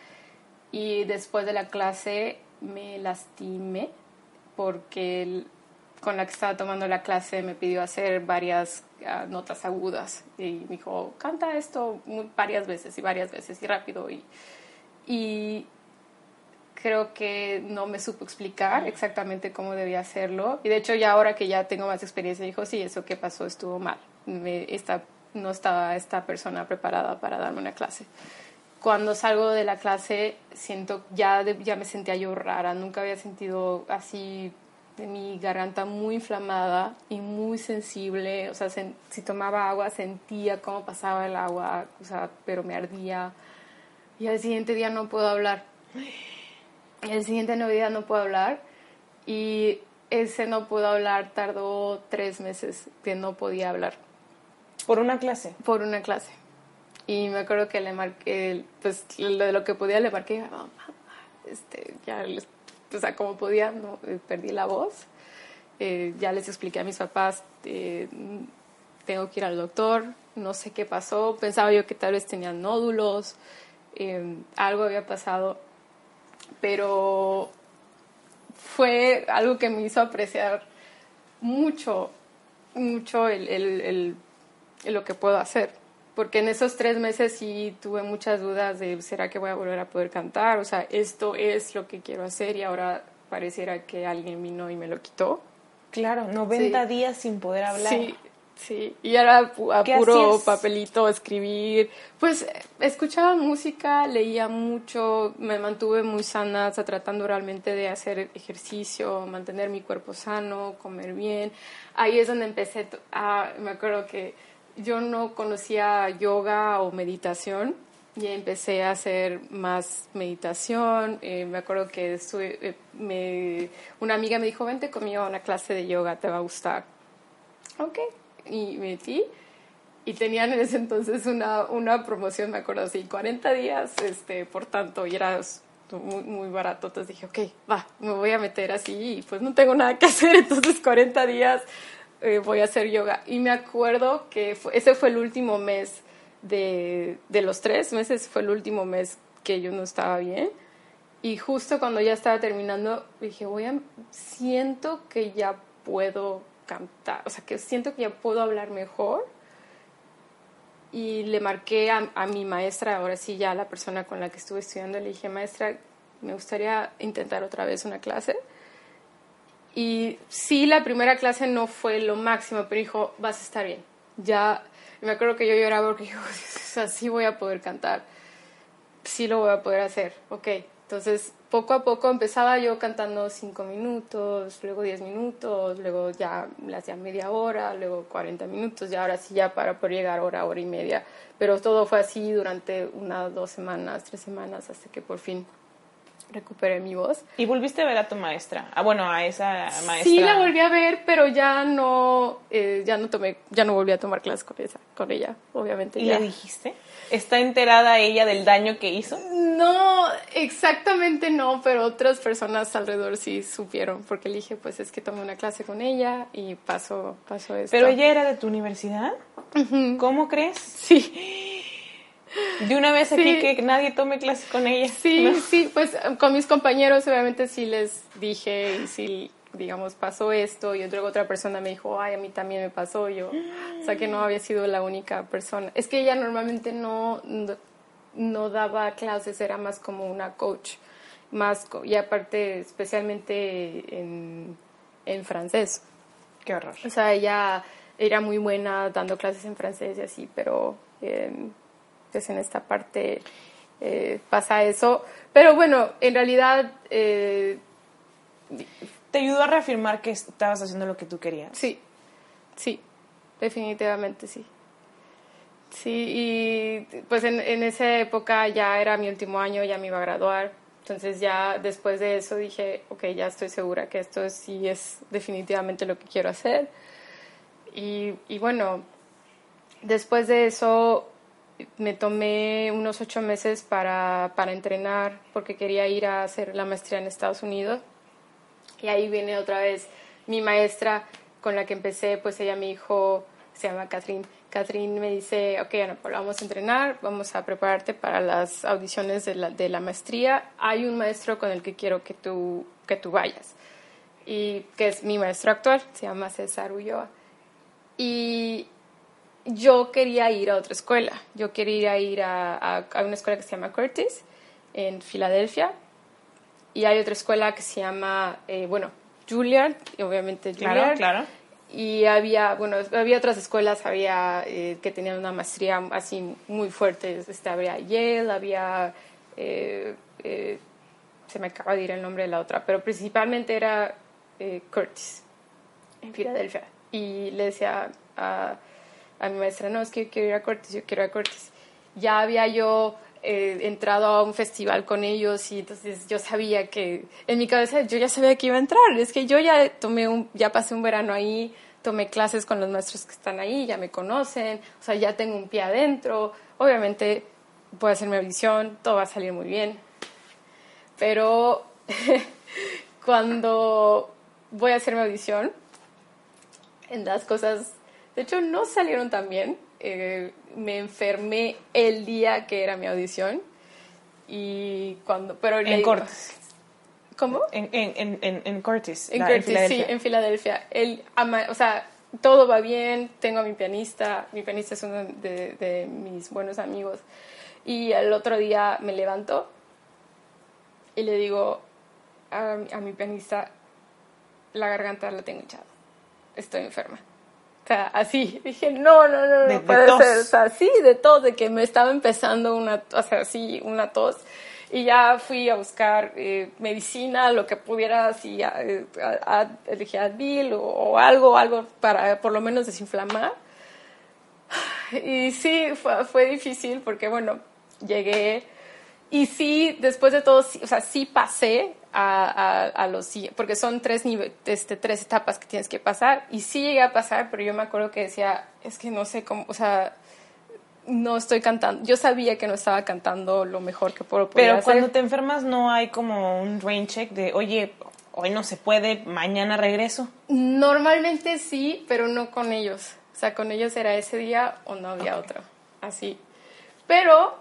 Y después de la clase me lastimé porque el- con la que estaba tomando la clase me pidió hacer varias ah, notas agudas y me dijo, canta esto muy- varias veces y varias veces y rápido. Y, y creo que no me supo explicar exactamente cómo debía hacerlo. Y de hecho, ya ahora que ya tengo más experiencia, dijo, sí, eso que pasó estuvo mal. Me- esta, no estaba esta persona preparada para darme una clase. Cuando salgo de la clase, siento, ya, de- ya me sentía yo rara. Nunca había sentido así de mi garganta muy inflamada y muy sensible. O sea, sen- si tomaba agua, sentía cómo pasaba el agua, o sea, pero me ardía. Y al siguiente día no puedo hablar. El siguiente día no puedo hablar y ese no puedo hablar tardó tres meses que no podía hablar Por una clase. por una clase. Y me acuerdo que le marqué, pues lo de lo que podía le marqué, "Ah, mamá, este, ya, les- o sea, como podía, no, eh, perdí la voz. Eh, ya les expliqué a mis papás, eh, tengo que ir al doctor, no sé qué pasó, pensaba yo que tal vez tenían nódulos, eh, algo había pasado, pero fue algo que me hizo apreciar mucho, mucho el, el- el- el lo que puedo hacer. Porque en esos tres meses sí tuve muchas dudas de, ¿será que voy a volver a poder cantar? O sea, esto es lo que quiero hacer y ahora pareciera que alguien vino y me lo quitó. Claro, 90 Sí. días sin poder hablar. Sí, sí. Y era a ¿Qué puro hacías? papelito, escribir. Pues eh, escuchaba música, leía mucho, me mantuve muy sana, tratando realmente de hacer ejercicio, mantener mi cuerpo sano, comer bien. Ahí es donde empecé a, me acuerdo que yo no conocía yoga o meditación y empecé a hacer más meditación. Eh, me acuerdo que estuve, eh, me, una amiga me dijo, vente conmigo a una clase de yoga, te va a gustar. Ok, y me metí. Y tenían en ese entonces una, una promoción, me acuerdo así, 40 días, este, por tanto, y era muy, muy barato. Entonces dije, ok, va, me voy a meter así y pues no tengo nada que hacer, entonces 40 días eh, voy a hacer yoga. Y me acuerdo que fue- ese fue el último mes de, de los tres meses, fue el último mes que yo no estaba bien. Y justo cuando ya estaba terminando, dije, voy a, siento que ya puedo cantar, o sea, que siento que ya puedo hablar mejor. Y le marqué a, mi maestra, ahora sí ya la persona con la que estuve estudiando, le dije, maestra, me gustaría intentar otra vez una clase. Y sí, la primera clase no fue lo máximo, pero dijo, vas a estar bien. Ya, me acuerdo que yo lloraba porque dijo, así voy a poder cantar. Sí lo voy a poder hacer, ok. Entonces, poco a poco empezaba yo cantando cinco minutos, luego 10 minutos, luego ya le media hora, luego 40 minutos, y ahora sí ya para poder llegar hora, hora y media. Pero todo fue así durante unas dos semanas, tres semanas, hasta que por fin recuperé mi voz. ¿Y volviste a ver a tu maestra? Ah, bueno, a esa maestra. Sí, la volví a ver, pero ya no, eh, ya no tomé, ya no volví a tomar clases con esa, con ella, obviamente. ¿Y ya. le dijiste? ¿Está enterada ella del daño que hizo? No, exactamente no, pero otras personas alrededor sí supieron, porque le dije, pues es que tomé una clase con ella y pasó, pasó esto. ¿Pero ella era de tu universidad? ¿Cómo crees? Sí, De una vez aquí Sí. que nadie tome clase con ella. sí, ¿no? sí, pues con mis compañeros obviamente sí les dije y sí digamos, pasó esto y luego otra persona me dijo, ay, a mí también me pasó yo. O sea, que no había sido la única persona. Es que ella normalmente no, no, daba clases, era más como una coach. Más, y aparte, especialmente en, en francés. Qué horror. O sea, ella era muy buena dando clases en francés y así, pero eh, pues en esta parte eh, pasa eso. Pero bueno, en realidad... Eh, ¿Te ayudó a reafirmar que estabas haciendo lo que tú querías? Sí, sí, definitivamente sí. Sí, y pues en, en esa época ya era mi último año, ya me iba a graduar. Entonces ya después de eso dije, ok, ya estoy segura que esto sí es definitivamente lo que quiero hacer. Y, y bueno, después de eso me tomé unos ocho meses para, para entrenar porque quería ir a hacer la maestría en Estados Unidos. Y ahí viene otra vez mi maestra con la que empecé, pues ella me dijo, se llama Catherine. Catherine me dice, ok, bueno, pues vamos a entrenar, vamos a prepararte para las audiciones de la, de la maestría. Hay un maestro con el que quiero que tú, que tú vayas, y que es mi maestro actual, se llama César Ulloa. Y yo quería ir a otra escuela. Yo quería ir a, a, una escuela que se llama Curtis en Filadelfia. Y hay otra escuela que se llama, eh, bueno, Juilliard, obviamente Juilliard. Claro, claro. Y había, bueno, había otras escuelas había, eh, que tenían una maestría así muy fuerte. Este, había Yale, había, eh, se me acaba de ir el nombre de la otra, pero principalmente era Curtis en Filadelfia. Y le decía a a mi maestra, no, es que yo quiero ir a Cortes, yo quiero ir a Cortes. Ya había yo eh, entrado a un festival con ellos y entonces yo sabía que, en mi cabeza yo ya sabía que iba a entrar, es que yo ya tomé un, ya pasé un verano ahí, tomé clases con los maestros que están ahí, ya me conocen, o sea, ya tengo un pie adentro, obviamente voy a hacer mi audición, todo va a salir muy bien, pero cuando voy a hacer mi audición, en las cosas de hecho, no salieron tan bien. Eh, me enfermé el día que era mi audición. Y cuando. Pero en Cortes. ¿Cómo? En, en, en, en Cortes. En Cortes, sí, en Filadelfia. El, o sea, todo va bien. Tengo a mi pianista. Mi pianista es uno de, de mis buenos amigos. Y el otro día me levanto y le digo a, a mi pianista: la garganta la tengo hinchada. Estoy enferma sea, así. Dije, no, no, no, no puede ser. O sea, sí, de tos, de que me estaba empezando una, o sea, sí, una tos. Y ya fui a buscar eh, medicina, lo que pudiera, así, elegí Advil o, o, algo, algo para por lo menos desinflamar. Y sí, fue, fue difícil porque, bueno, llegué y sí, después de todo, o sea, sí pasé a, a, los porque son tres, este, tres etapas que tienes que pasar y sí llegué a pasar, pero yo me acuerdo que decía, es que no sé cómo, o sea, no estoy cantando, yo sabía que no estaba cantando lo mejor que puedo Pero cuando te enfermas no hay como un rain check de, oye, hoy no se puede, mañana regreso. Normalmente sí, pero no con ellos. O sea, con ellos era ese día o no había otro. Así. Pero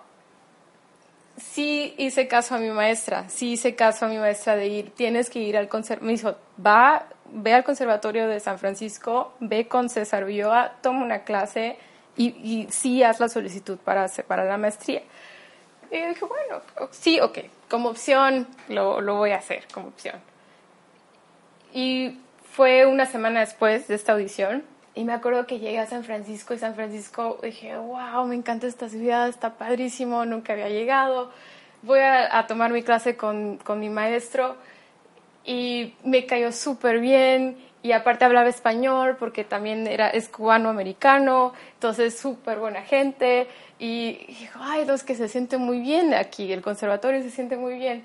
sí hice caso a mi maestra, sí hice caso a mi maestra de ir, tienes que ir al conservatorio, me dijo, va, ve al conservatorio de San Francisco, ve con César Ulloa, toma una clase y, sí haz la solicitud para, para la maestría. Y yo dije, bueno, sí, ok, como opción lo, lo voy a hacer, como opción. Y fue una semana después de esta audición y me acuerdo que llegué a San Francisco y San Francisco dije, wow, me encanta esta ciudad, está padrísimo, nunca había llegado. Voy a, tomar mi clase con, con, mi maestro y me cayó súper bien y aparte hablaba español porque también era, es cubano-americano, entonces súper buena gente. Y dijo, ay, los que se sienten muy bien aquí, el conservatorio se siente muy bien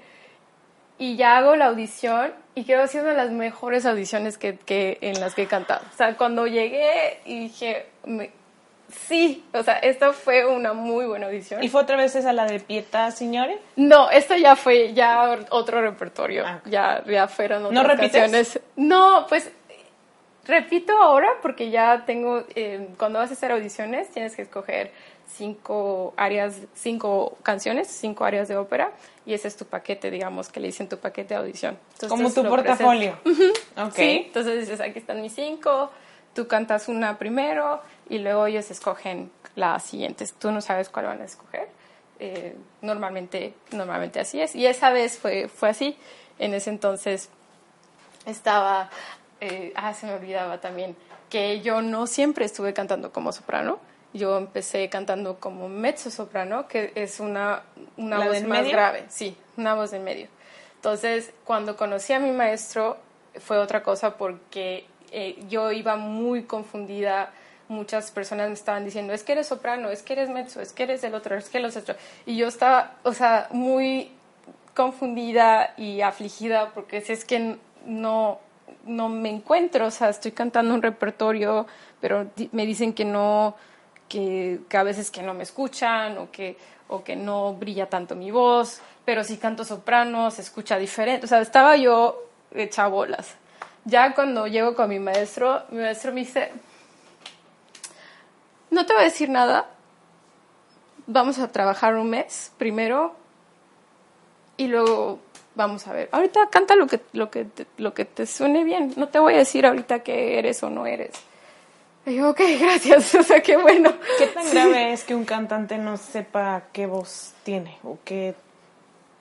y ya hago la audición y creo que ha sido una de las mejores audiciones que, que, en las que he cantado. O sea, cuando llegué y dije, sí, o sea, esta fue una muy buena audición. ¿Y fue otra vez esa la de Pieta, señores? No, esto ya fue ya otro repertorio, ah, ya, ya fueron otras ¿No repites? No, pues repito ahora porque ya tengo, eh, cuando vas a hacer audiciones tienes que escoger cinco áreas, cinco canciones, cinco áreas de ópera y ese es tu paquete, digamos, que le dicen tu paquete de audición. Entonces, Como tu portafolio. presentas. Ok. Sí, entonces dices, aquí están mis cinco, tú cantas una primero y luego ellos escogen las siguientes. Tú no sabes cuál van a escoger. Eh, normalmente, normalmente así es. Y esa vez fue, fue así. En ese entonces estaba, eh, ah, se me olvidaba también, que yo no siempre estuve cantando como soprano. Yo empecé cantando como mezzo soprano, que es una, una ¿La voz más medio? grave, sí, una voz en medio. Entonces, cuando conocí a mi maestro, fue otra cosa porque eh, yo iba muy confundida. Muchas personas me estaban diciendo, es que eres soprano, es que eres mezzo, es que eres el otro, es que los otros. Y yo estaba, o sea, muy confundida y afligida porque si es que no, no me encuentro, o sea, estoy cantando un repertorio, pero me dicen que no, que, que a veces que no me escuchan o que, o que no brilla tanto mi voz, pero si canto soprano se escucha diferente, o sea, estaba yo hecha bolas. Ya cuando llego con mi maestro, mi maestro me dice, no te voy a decir nada, vamos a trabajar un mes primero y luego vamos a ver. Ahorita canta lo que, lo que, lo que te suene bien. No te voy a decir ahorita que eres o no eres. Y yo, ok, gracias. O sea, qué bueno. ¿Qué tan grave es que un cantante no sepa qué voz tiene o qué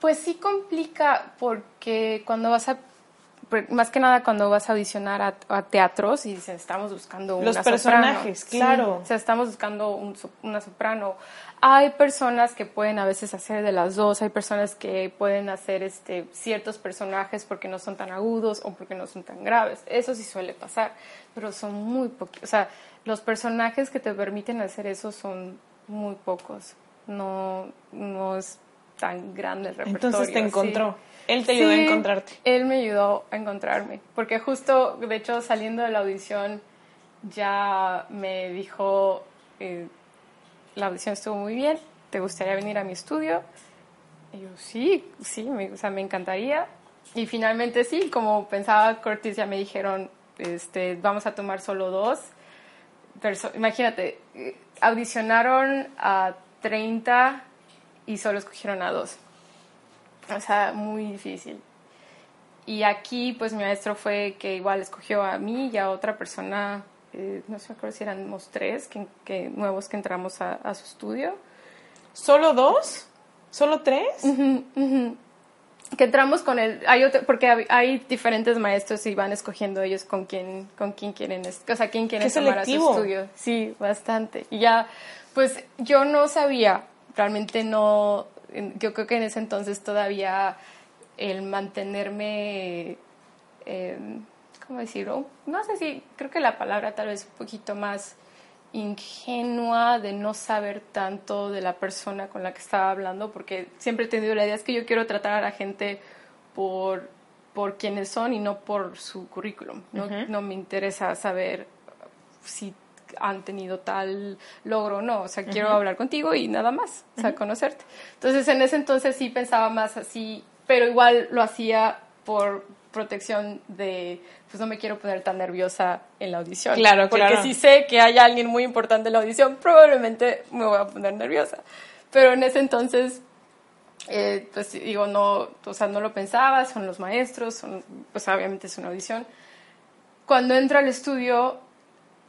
Pues sí complica porque cuando vas a, más que nada cuando vas a audicionar a, a teatros y dicen estamos buscando una Los soprano". personajes, Sí, claro. o sea, estamos buscando un una soprano. Hay personas que pueden a veces hacer de las dos, hay personas que pueden hacer este, ciertos personajes porque no son tan agudos o porque no son tan graves. Eso sí suele pasar, pero son muy poquitos. O sea, los personajes que te permiten hacer eso son muy pocos. No, no es tan grande el repertorio. Entonces te sí. encontró. Él te ayudó a Sí, encontrarte. Él me ayudó a encontrarme, porque justo, de hecho, saliendo de la audición, ya me dijo, eh, la audición estuvo muy bien, ¿te gustaría venir a mi estudio? Y yo, sí, sí, me, o sea, me encantaría. Y finalmente sí, como pensaba Curtis, ya me dijeron, este, vamos a tomar solo dos. perso- Imagínate, eh, audicionaron a 30 y solo escogieron a dos. O sea, muy difícil. Y aquí, pues mi maestro fue que igual escogió a mí y a otra persona, eh, no sé si éramos tres que, que nuevos que entramos a, a su estudio. ¿Solo dos? ¿Solo tres? Que entramos con el, hay otro, porque hay diferentes maestros y van escogiendo ellos con quién, con quién quieren, o sea, quién quieren tomar a su estudio. Sí, bastante. Y ya, pues yo no sabía, realmente no, yo creo que en ese entonces todavía el mantenerme, eh, ¿cómo decirlo? No sé si, creo que la palabra tal vez un poquito más ingenua de no saber tanto de la persona con la que estaba hablando, porque siempre he tenido la idea es que yo quiero tratar a la gente por, por quienes son y no por su currículum. No, no me interesa saber si han tenido tal logro o no. O sea, quiero hablar contigo y nada más, o sea, conocerte. Entonces, en ese entonces sí pensaba más así, pero igual lo hacía por protección de, pues no me quiero poner tan nerviosa en la audición. Claro, Porque claro. si sé que hay alguien muy importante en la audición, probablemente me voy a poner nerviosa. Pero en ese entonces, eh, pues digo, no, o sea, no lo pensaba, son los maestros, son, pues obviamente es una audición. Cuando entro al estudio,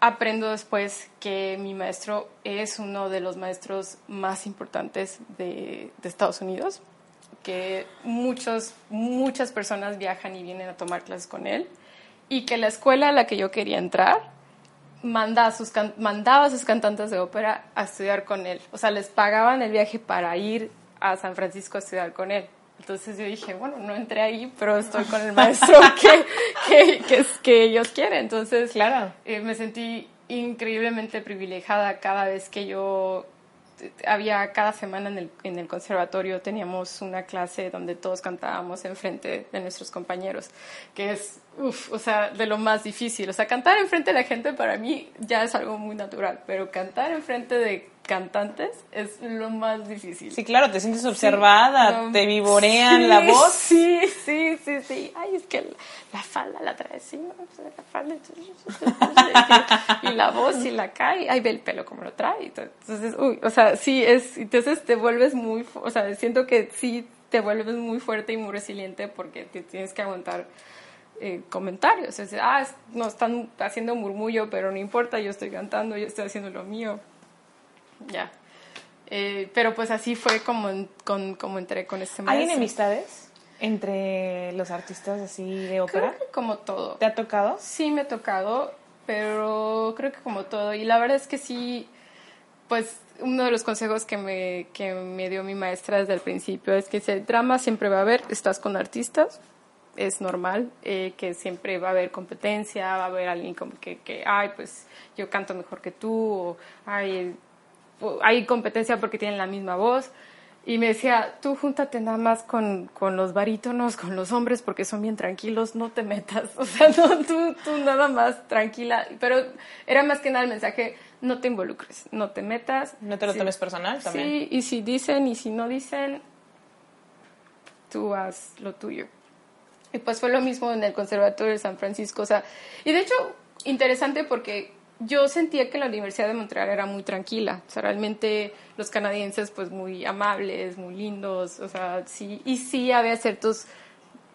aprendo después que mi maestro es uno de los maestros más importantes de, Estados Unidos, que muchos, muchas personas viajan y vienen a tomar clases con él, y que la escuela a la que yo quería entrar manda sus mandaba a sus cantantes de ópera a estudiar con él. O sea, les pagaban el viaje para ir a San Francisco a estudiar con él. Entonces yo dije, bueno, no entré ahí, pero estoy con el maestro que, que, que, ellos quieren. Entonces, Claro. eh, me sentí increíblemente privilegiada cada vez que yo eh, había cada semana en el, en el conservatorio teníamos una clase donde todos cantábamos enfrente de nuestros compañeros, que es, uff, o sea, de lo más difícil. O sea, cantar enfrente de la gente para mí ya es algo muy natural, pero cantar enfrente de cantantes es lo más difícil. Sí, claro, te sientes observada, No, te vivorean sí, la voz. Sí, sí, sí, sí. Ay, es que la, la falda la trae. Pues, la falda. Y la voz y la cae. Ay, ve el pelo como lo trae. Entonces, uy, o sea, sí, es. Entonces te vuelves muy. O sea, siento que sí te vuelves muy fuerte y muy resiliente porque te tienes que aguantar eh, comentarios. Es, ah, no están haciendo murmullo, pero no importa, yo estoy cantando, yo estoy haciendo lo mío. Ya. Eh, pero pues así fue como, con, como entré con este maestro. ¿Hay enemistades entre los artistas así de ópera? Creo que como todo. ¿Te ha tocado? Sí, me ha tocado, pero creo que como todo. Y la verdad es que sí, pues uno de los consejos que me, que me dio mi maestra desde el principio es que el drama siempre va a haber, estás con artistas, es normal, eh, que siempre va a haber competencia, va a haber alguien como que, que, ay, pues yo canto mejor que tú, o ay, hay competencia porque tienen la misma voz. Y me decía, tú júntate nada más con, con, los barítonos, con los hombres, porque son bien tranquilos, no te metas. O sea, no, tú, tú nada más tranquila. Pero era más que nada el mensaje, no te involucres, no te metas. No te lo tomes personal también. Sí, y si dicen y si no dicen, tú haz lo tuyo. Y pues fue lo mismo en el Conservatorio de San Francisco. O sea, y de hecho, interesante porque yo sentía que la Universidad de Montreal era muy tranquila, o sea, realmente los canadienses pues muy amables, muy lindos, o sea, sí, y sí había ciertas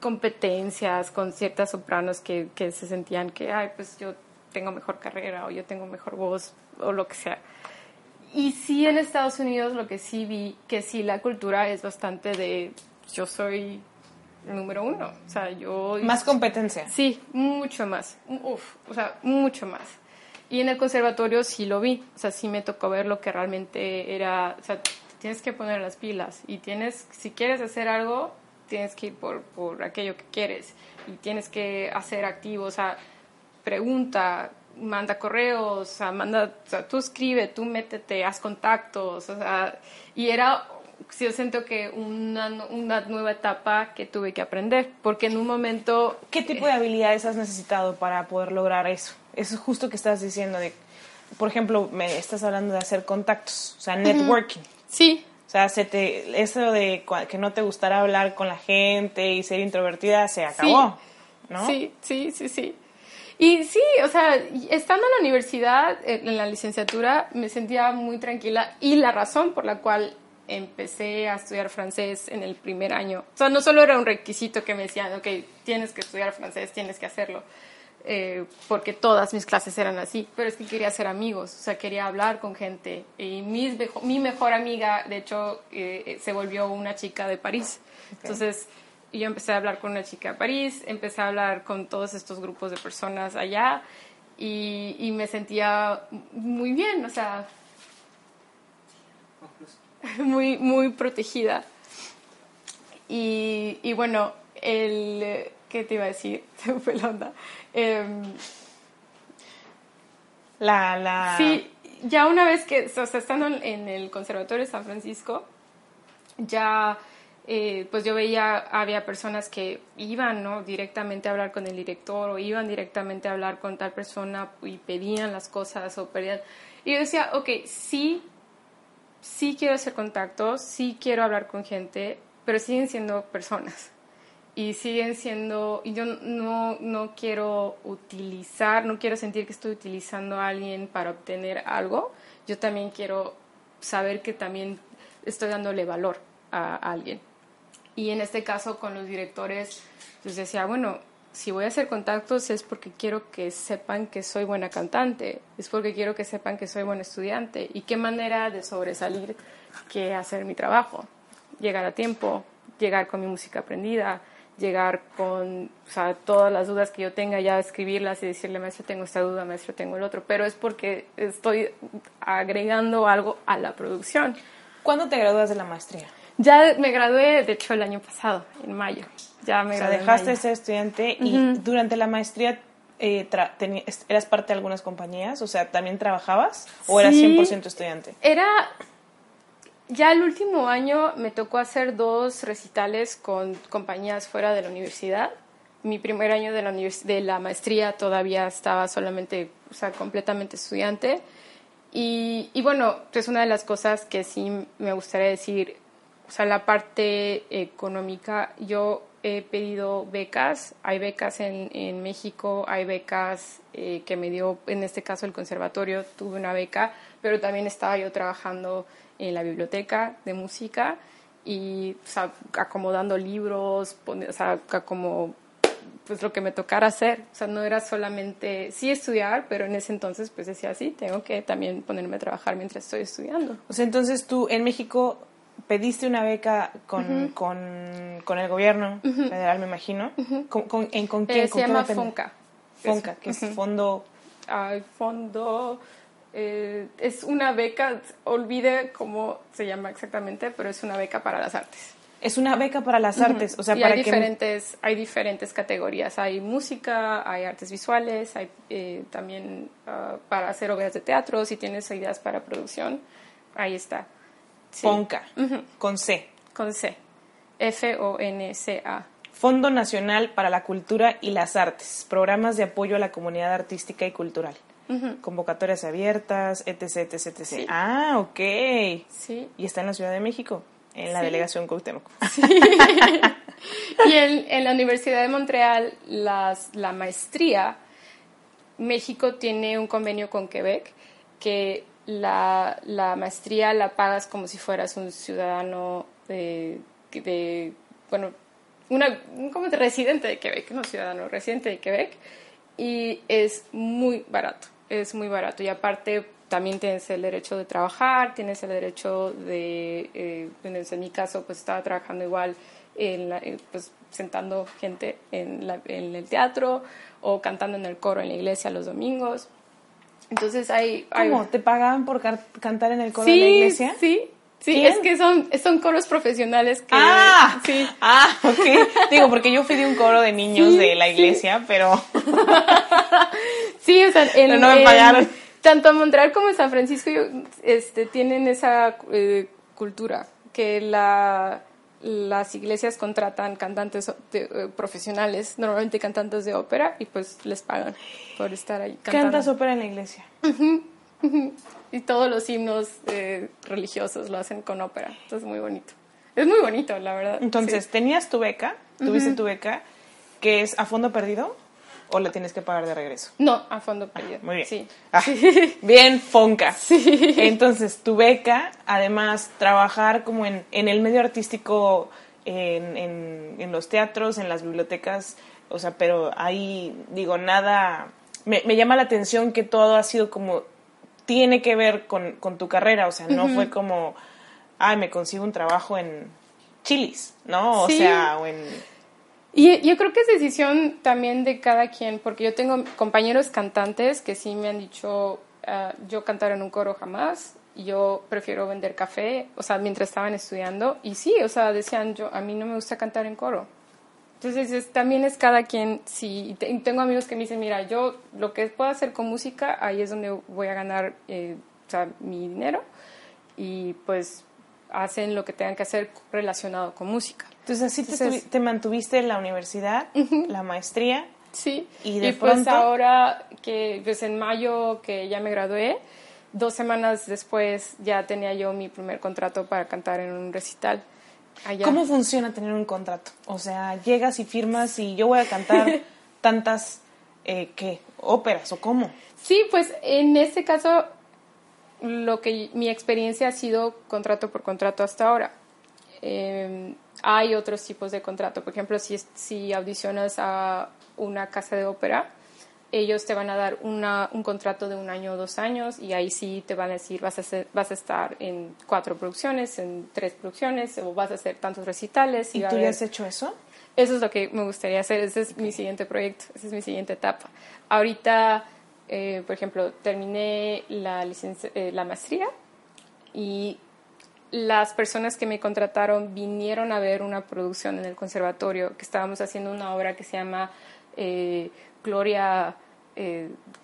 competencias con ciertas sopranos que, que se sentían que, ay, pues yo tengo mejor carrera o yo tengo mejor voz o lo que sea. Y sí en Estados Unidos lo que sí vi, que sí la cultura es bastante de yo soy número uno, o sea, yo... Más competencia. Sí, mucho más, uf, o sea, mucho más. Y en el conservatorio sí lo vi, o sea, sí me tocó ver lo que realmente era, o sea, tienes que poner las pilas y tienes, si quieres hacer algo, tienes que ir por, por aquello que quieres y tienes que hacer activo, o sea, pregunta, manda correos, o sea, manda, o sea, tú escribe, tú métete, haz contactos, o sea, y era, yo siento que una, una nueva etapa que tuve que aprender, porque en un momento... ¿Qué tipo de habilidades has necesitado para poder lograr eso? Eso es justo que estás diciendo de, por ejemplo, me estás hablando de hacer contactos, o sea, networking. Sí. O sea, se te, eso de que no te gustara hablar con la gente y ser introvertida se acabó, ¿no? Sí, sí, sí, sí. Y sí, o sea, estando en la universidad, en la licenciatura, me sentía muy tranquila y la razón por la cual empecé a estudiar francés en el primer año, o sea, no solo era un requisito que me decían, ok, tienes que estudiar francés, tienes que hacerlo, eh, porque todas mis clases eran así, pero es que quería ser amigos, o sea, quería hablar con gente. Y mi mejor amiga, de hecho, eh, se volvió una chica de París. Entonces, yo empecé a hablar con una chica de París, empecé a hablar con todos estos grupos de personas allá y, me sentía muy bien, o sea, muy, muy protegida. Y, y bueno, el ¿Qué te iba a decir? Se fue la onda. Em, la, la... Sí, ya una vez que, o sea, estando en el Conservatorio de San Francisco, ya, eh, pues yo veía, había personas que iban, ¿no? Directamente a hablar con el director o iban directamente a hablar con tal persona y pedían las cosas o pedían... Y yo decía, ok, sí, sí quiero hacer contactos, sí quiero hablar con gente, pero siguen siendo personas y siguen siendo, y yo no, no quiero utilizar, no quiero sentir que estoy utilizando a alguien para obtener algo, yo también quiero saber que también estoy dándole valor a, alguien. Y en este caso con los directores, pues decía, bueno, si voy a hacer contactos es porque quiero que sepan que soy buena cantante, es porque quiero que sepan que soy buen estudiante y qué manera de sobresalir que hacer mi trabajo, llegar a tiempo, llegar con mi música aprendida, llegar con todas las dudas que yo tenga, ya escribirlas y decirle, maestro, tengo esta duda, maestro, tengo el otro, pero es porque estoy agregando algo a la producción. ¿Cuándo te gradúas de la maestría? Ya me gradué, de hecho, el año pasado, en mayo. Ya me o sea, dejaste de ser estudiante y durante la maestría eh, eras parte de algunas compañías, o sea, ¿también trabajabas o eras 100% estudiante? Era ya el último año me tocó hacer dos recitales con compañías fuera de la universidad. Mi primer año de la, de la maestría todavía estaba solamente, o sea, completamente estudiante. Y, y, bueno, es una de las cosas que sí me gustaría decir, o sea, la parte económica, yo he pedido becas, hay becas en, en México, hay becas eh, que me dio, en este caso el conservatorio, tuve una beca, pero también estaba yo trabajando en la biblioteca de música y acomodando libros, o sea, como pues lo que me tocara hacer. O sea, no era solamente, sí estudiar, pero en ese entonces pues decía, sí, tengo que también ponerme a trabajar mientras estoy estudiando. O sea, entonces tú en México pediste una beca con, con, con el gobierno federal, me imagino. ¿Con, con, en, con Eh, quién? se ¿Con qué llama? FONCA. FONCA, que es fondo... Al fondo, eh, es una beca, olvide cómo se llama exactamente, pero es una beca para las artes. Es una beca para las artes, o sea, y para hay que... diferentes, hay diferentes categorías. Hay música, hay artes visuales, hay eh, también ah, para hacer obras de teatro. Si tienes ideas para producción, ahí está. Sí, FONCA, con C. Con C. F-O-N-C-A. Fondo Nacional para la Cultura y las Artes, programas de apoyo a la comunidad artística y cultural. Convocatorias abiertas, etc, etc, etc. Sí. Ah, ok. Sí. Y está en la Ciudad de México, en la Sí. delegación Cuauhtémoc. Y en, en la Universidad de Montreal, las, la maestría, México tiene un convenio con Quebec que la, la maestría la pagas como si fueras un ciudadano de, de bueno, una, como de residente de Quebec, no ciudadano, residente de Quebec, y es muy barato, es muy barato. Y aparte también tienes el derecho de trabajar, tienes el derecho de, eh, en mi caso, pues estaba trabajando igual, en la- eh, pues sentando gente en, la- en el teatro o cantando en el coro en la iglesia los domingos. Entonces hay... hay- ¿Cómo? ¿Te pagaban por cantar en el coro sí, de la iglesia? Sí, sí, ¿Quién? es que son, son coros profesionales que... Ah, sí. ah, ok. Digo, porque yo fui de un coro de niños Sí, de la sí. iglesia, pero Sí, o sea, en, Pero no me en- pagaron. tanto Montreal como San Francisco este, tienen esa eh, cultura que la, las iglesias contratan cantantes de- eh, profesionales, normalmente cantantes de ópera, y pues les pagan por estar ahí cantando. cantas ópera en la iglesia. Y todos los himnos eh, religiosos lo hacen con ópera. Entonces es muy bonito. Es muy bonito, la verdad. Entonces, sí. ¿tenías tu beca? ¿Tuviste tu beca que es a fondo perdido o la tienes que pagar de regreso? No, a fondo perdido. Muy bien. Sí. Ah, Bien, Fonca. Entonces, tu beca, además, trabajar como en, en el medio artístico, en, en, en los teatros, en las bibliotecas, o sea, pero ahí, digo, nada, me, me llama la atención que todo ha sido como, tiene que ver con, con tu carrera, o sea, no fue como, ay, me consigo un trabajo en Chilis, ¿no? O Sí. sea, o en... Y yo creo que es decisión también de cada quien, porque yo tengo compañeros cantantes que sí me han dicho, ah, yo cantar en un coro jamás, yo prefiero vender café, o sea, mientras estaban estudiando, y sí, o sea, decían, yo, a mí no me gusta cantar en coro. Entonces, es- también es cada quien, sí, y tengo amigos que me dicen, mira, yo lo que puedo hacer con música, ahí es donde voy a ganar, eh, o sea, mi dinero, y pues hacen lo que tengan que hacer relacionado con música. Entonces, así te, Entonces- estuvi- te mantuviste en la universidad, la maestría, Sí, Y de pues pronto- ahora que pues en mayo que ya me gradué, dos semanas después ya tenía yo mi primer contrato para cantar en un recital. Allá. ¿Cómo funciona tener un contrato? O sea, llegas y firmas y yo voy a cantar tantas, eh, ¿qué? ¿Óperas o cómo? Sí, pues en este caso lo que mi experiencia ha sido contrato por contrato hasta ahora. Eh, hay otros tipos de contrato. Por ejemplo, si, si audicionas a una casa de ópera, ellos te van a dar una, un contrato de un año o dos años y ahí sí te van a decir vas a, vas a estar en cuatro producciones, en tres producciones o vas a hacer tantos recitales. ¿Y tú ya has hecho eso? eso es lo que me gustaría hacer, ese es mi siguiente proyecto, esa es mi siguiente etapa. Ahorita, eh, por ejemplo, terminé la, eh, la maestría y las personas que me contrataron vinieron a ver una producción en el conservatorio, que estábamos haciendo una obra que se llama eh, Gloria,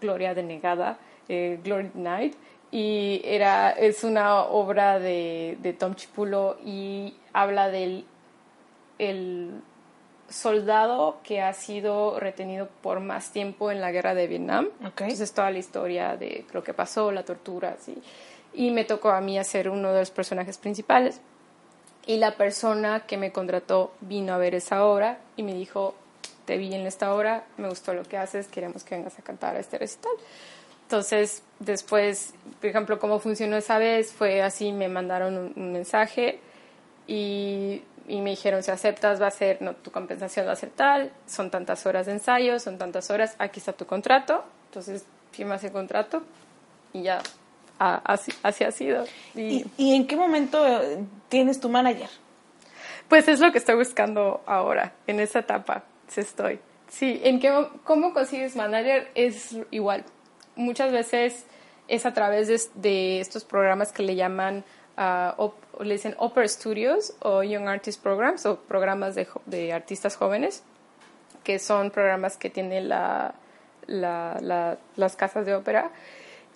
Gloria denegada, Glory Night, y era, es una obra de, de Tom Chipulo y habla del el soldado que ha sido retenido por más tiempo en la guerra de Vietnam. Entonces toda la historia de lo que pasó, la tortura, así. Y me tocó a mí hacer uno de los personajes principales. Y la persona que me contrató vino a ver esa obra y me dijo, te vi en esta obra, me gustó lo que haces, queremos que vengas a cantar a este recital. Entonces, después, por ejemplo, cómo funcionó esa vez, fue así, me mandaron un, un mensaje y, y me dijeron, si aceptas va a ser, no, tu compensación va a ser tal, son tantas horas de ensayo, son tantas horas, aquí está tu contrato, entonces firmas el contrato y ya a- así, así ha sido. Y, ¿Y, y en qué momento eh, tienes tu manager? pues es lo que estoy buscando ahora, en esa etapa sí estoy. Sí, en qué, mo- cómo consigues manager es igual. Muchas veces es a través de, de estos programas que le llaman, ah, op- le dicen Opera Studios o Young Artist Programs o programas de, de artistas jóvenes, que son programas que tienen la, la- la- las casas de ópera.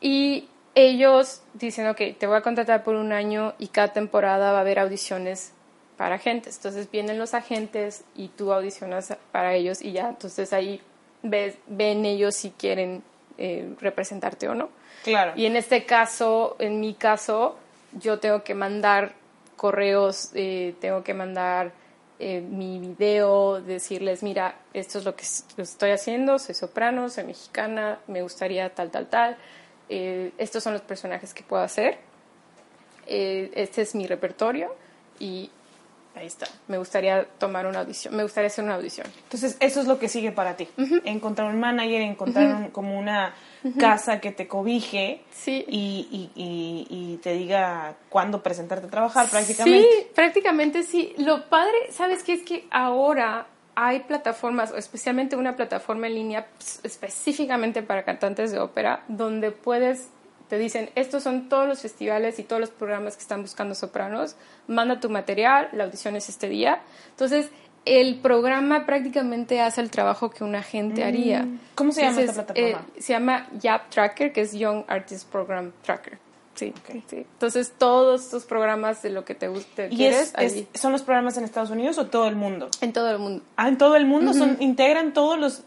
Y ellos dicen, ok, te voy a contratar por un año y cada temporada va a haber audiciones para agentes. Entonces vienen los agentes y tú audicionas para ellos y ya, entonces ahí ves, ven ellos si quieren eh, representarte o no. Claro. Y en este caso, en mi caso, yo tengo que mandar correos, eh, tengo que mandar eh, mi video, decirles, mira, esto es lo que estoy haciendo, soy soprano, soy mexicana, me gustaría tal, tal, tal, eh, estos son los personajes que puedo hacer, eh, este es mi repertorio y ahí está, me gustaría tomar una audición, me gustaría hacer una audición. Entonces, eso es lo que sigue para ti. Encontrar un manager, encontrar un- como una casa que te cobije Sí. y, y- y- y te diga cuándo presentarte a trabajar prácticamente. Sí, prácticamente sí. Lo padre, ¿sabes qué? Es que ahora hay plataformas, o especialmente una plataforma en línea ps- específicamente para cantantes de ópera, donde puedes, te dicen, estos son todos los festivales y todos los programas que están buscando sopranos, manda tu material, la audición es este día. Entonces, el programa prácticamente hace el trabajo que un agente haría. Mm. ¿Cómo se llama esta Entonces, plataforma? eh, se llama YAP Tracker, que es Young Artist Program Tracker. Sí, Ok. sí. Entonces, todos estos programas de lo que te guste ¿Y quieres, es, son los programas en Estados Unidos o todo el mundo? en todo el mundo. Ah, en todo el mundo son integran todos los.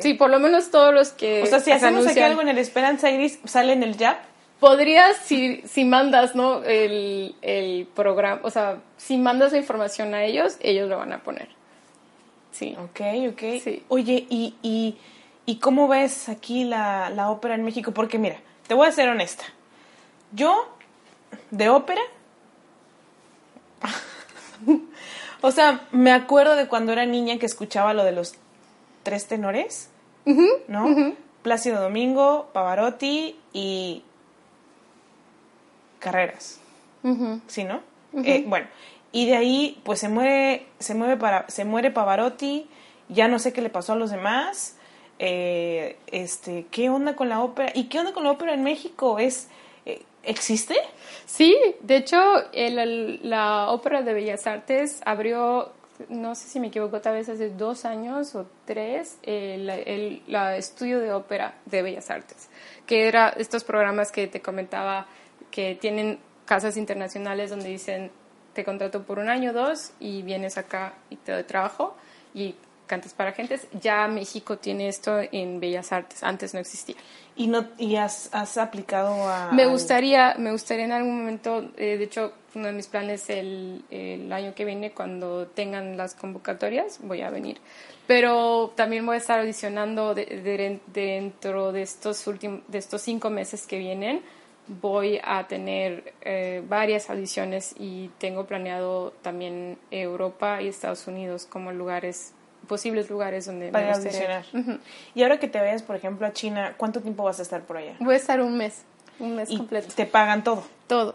Sí, por lo menos todos los que O sea, si hacemos aquí anuncian. algo en el Esperanza Iris, sale en el Jap. Podrías, si, si mandas, ¿no? El, el programa, o sea, si mandas la información a ellos, ellos lo van a poner. Sí. Ok, ok. Sí. Oye, ¿y, y, y cómo ves aquí la, la ópera en México? Porque mira, te voy a ser honesta. Yo, de ópera, o sea, me acuerdo de cuando era niña que escuchaba lo de los tres tenores, ¿no? Plácido Domingo, Pavarotti y Carreras. Ujú. ¿sí, no? Eh, bueno, y de ahí, pues se muere, se mueve para, se muere Pavarotti, ya no sé qué le pasó a los demás. eh, este, ¿qué onda con la ópera? ¿Y qué onda con la ópera en México? ¿Es, eh, ¿Existe? Sí, de hecho, el- el- la Ópera de Bellas Artes abrió, no sé si me equivoco, tal vez hace dos años o tres, el, el- la estudio de ópera de Bellas Artes, que era estos programas que te comentaba que tienen casas internacionales donde dicen, te contrato por un año o dos y vienes acá y te doy trabajo y cantas para gentes. Ya México tiene esto en Bellas Artes, antes no existía. ¿Y, no, y has, has aplicado a...? Me gustaría, me gustaría en algún momento, eh, de hecho, uno de mis planes el, el año que viene, cuando tengan las convocatorias, voy a venir. Pero también voy a estar audicionando de- de- dentro de estos últimos, de estos cinco meses que vienen. Voy a tener eh, varias audiciones y tengo planeado también Europa y Estados Unidos como lugares, posibles lugares donde para me audicionar. Y ahora que te vayas, por ejemplo, a China, ¿cuánto tiempo vas a estar por allá? Voy a estar un mes, un mes Y completo. te pagan todo. Todo.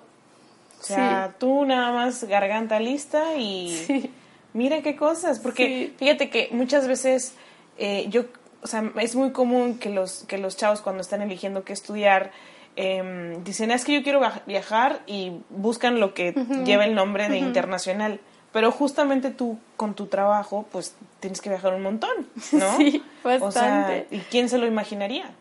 O sea, tú nada más garganta lista y Sí. mira qué cosas. Porque Sí. fíjate que muchas veces eh, yo, o sea, es muy común que los, que los chavos cuando están eligiendo qué estudiar em, dicen, es que yo quiero viaj- viajar y buscan lo que lleva el nombre de internacional. Pero justamente tú con tu trabajo, pues tienes que viajar un montón, ¿no? Sí, O sea, bastante. ¿y quién se lo imaginaría?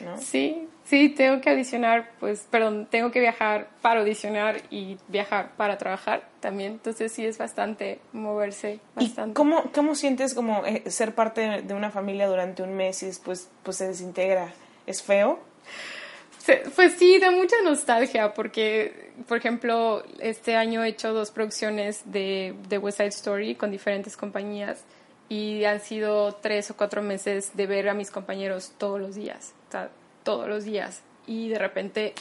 ¿no? Sí, sí, tengo que audicionar, pues, perdón, tengo que viajar para audicionar y viajar para trabajar también. Entonces sí es bastante moverse, ¿Y bastante. cómo, cómo sientes como eh, ser parte de una familia durante un mes y después pues se desintegra? ¿Es feo? Pues sí, da mucha nostalgia porque, por ejemplo, este año he hecho dos producciones de, de West Side Story con diferentes compañías y han sido tres o cuatro meses de ver a mis compañeros todos los días, o sea, todos los días. Y de repente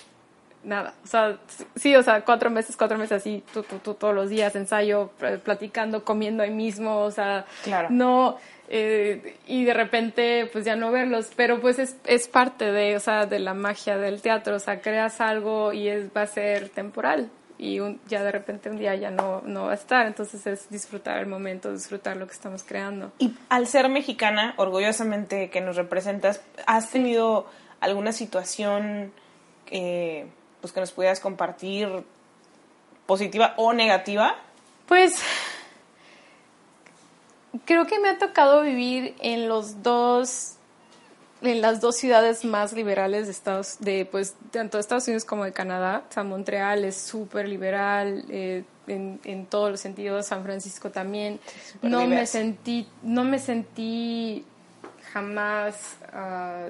nada. O sea, sí, o sea, cuatro meses, cuatro meses así, tú, tú, tú todos los días, ensayo, platicando, comiendo ahí mismo, o sea, Claro. no, eh, y de repente, pues ya no verlos, pero pues es, es parte de, o sea, de la magia del teatro, o sea, creas algo y es, va a ser temporal. Y un- ya de repente un día ya no, no va a estar, entonces es disfrutar el momento, disfrutar lo que estamos creando. Y al ser mexicana, orgullosamente que nos representas, ¿has tenido alguna situación eh, pues que nos pudieras compartir positiva o negativa? Pues creo que me ha tocado vivir en los dos en las dos ciudades más liberales de Estados de pues tanto de Estados Unidos como de Canadá. O sea Montreal es súper liberal eh, en, en todos los sentidos San Francisco también. No me sentí no me sentí jamás ah,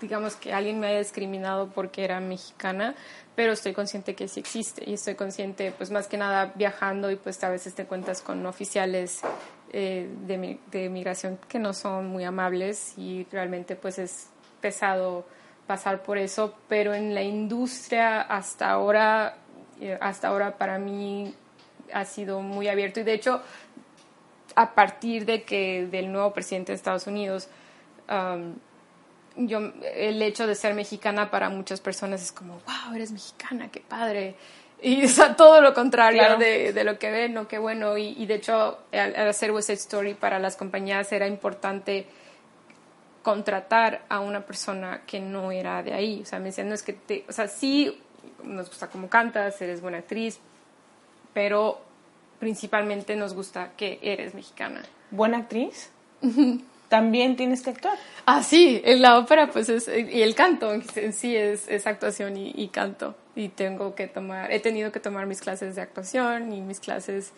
digamos que alguien me haya discriminado porque era mexicana, pero estoy consciente que sí existe y estoy consciente, pues más que nada viajando y pues a veces te cuentas con oficiales eh, de, de migración que no son muy amables y realmente pues es pesado pasar por eso, pero en la industria hasta ahora, eh, hasta ahora para mí ha sido muy abierto y de hecho a partir de que del nuevo presidente de Estados Unidos yo el hecho de ser mexicana para muchas personas es como wow eres mexicana qué padre y o sea, todo lo contrario Claro. de, de lo que ven no qué bueno. Y, y de hecho al, al hacer West Side Story para las compañías era importante contratar a una persona que no era de ahí. O sea me decían no es que te, o sea sí nos gusta cómo cantas eres buena actriz pero principalmente nos gusta que eres mexicana ¿Buena actriz? También tienes que actuar. Ah, sí, en la ópera, pues es, y el canto en sí es, es actuación y, y canto. Y tengo que tomar, he tenido que tomar mis clases de actuación y mis clases,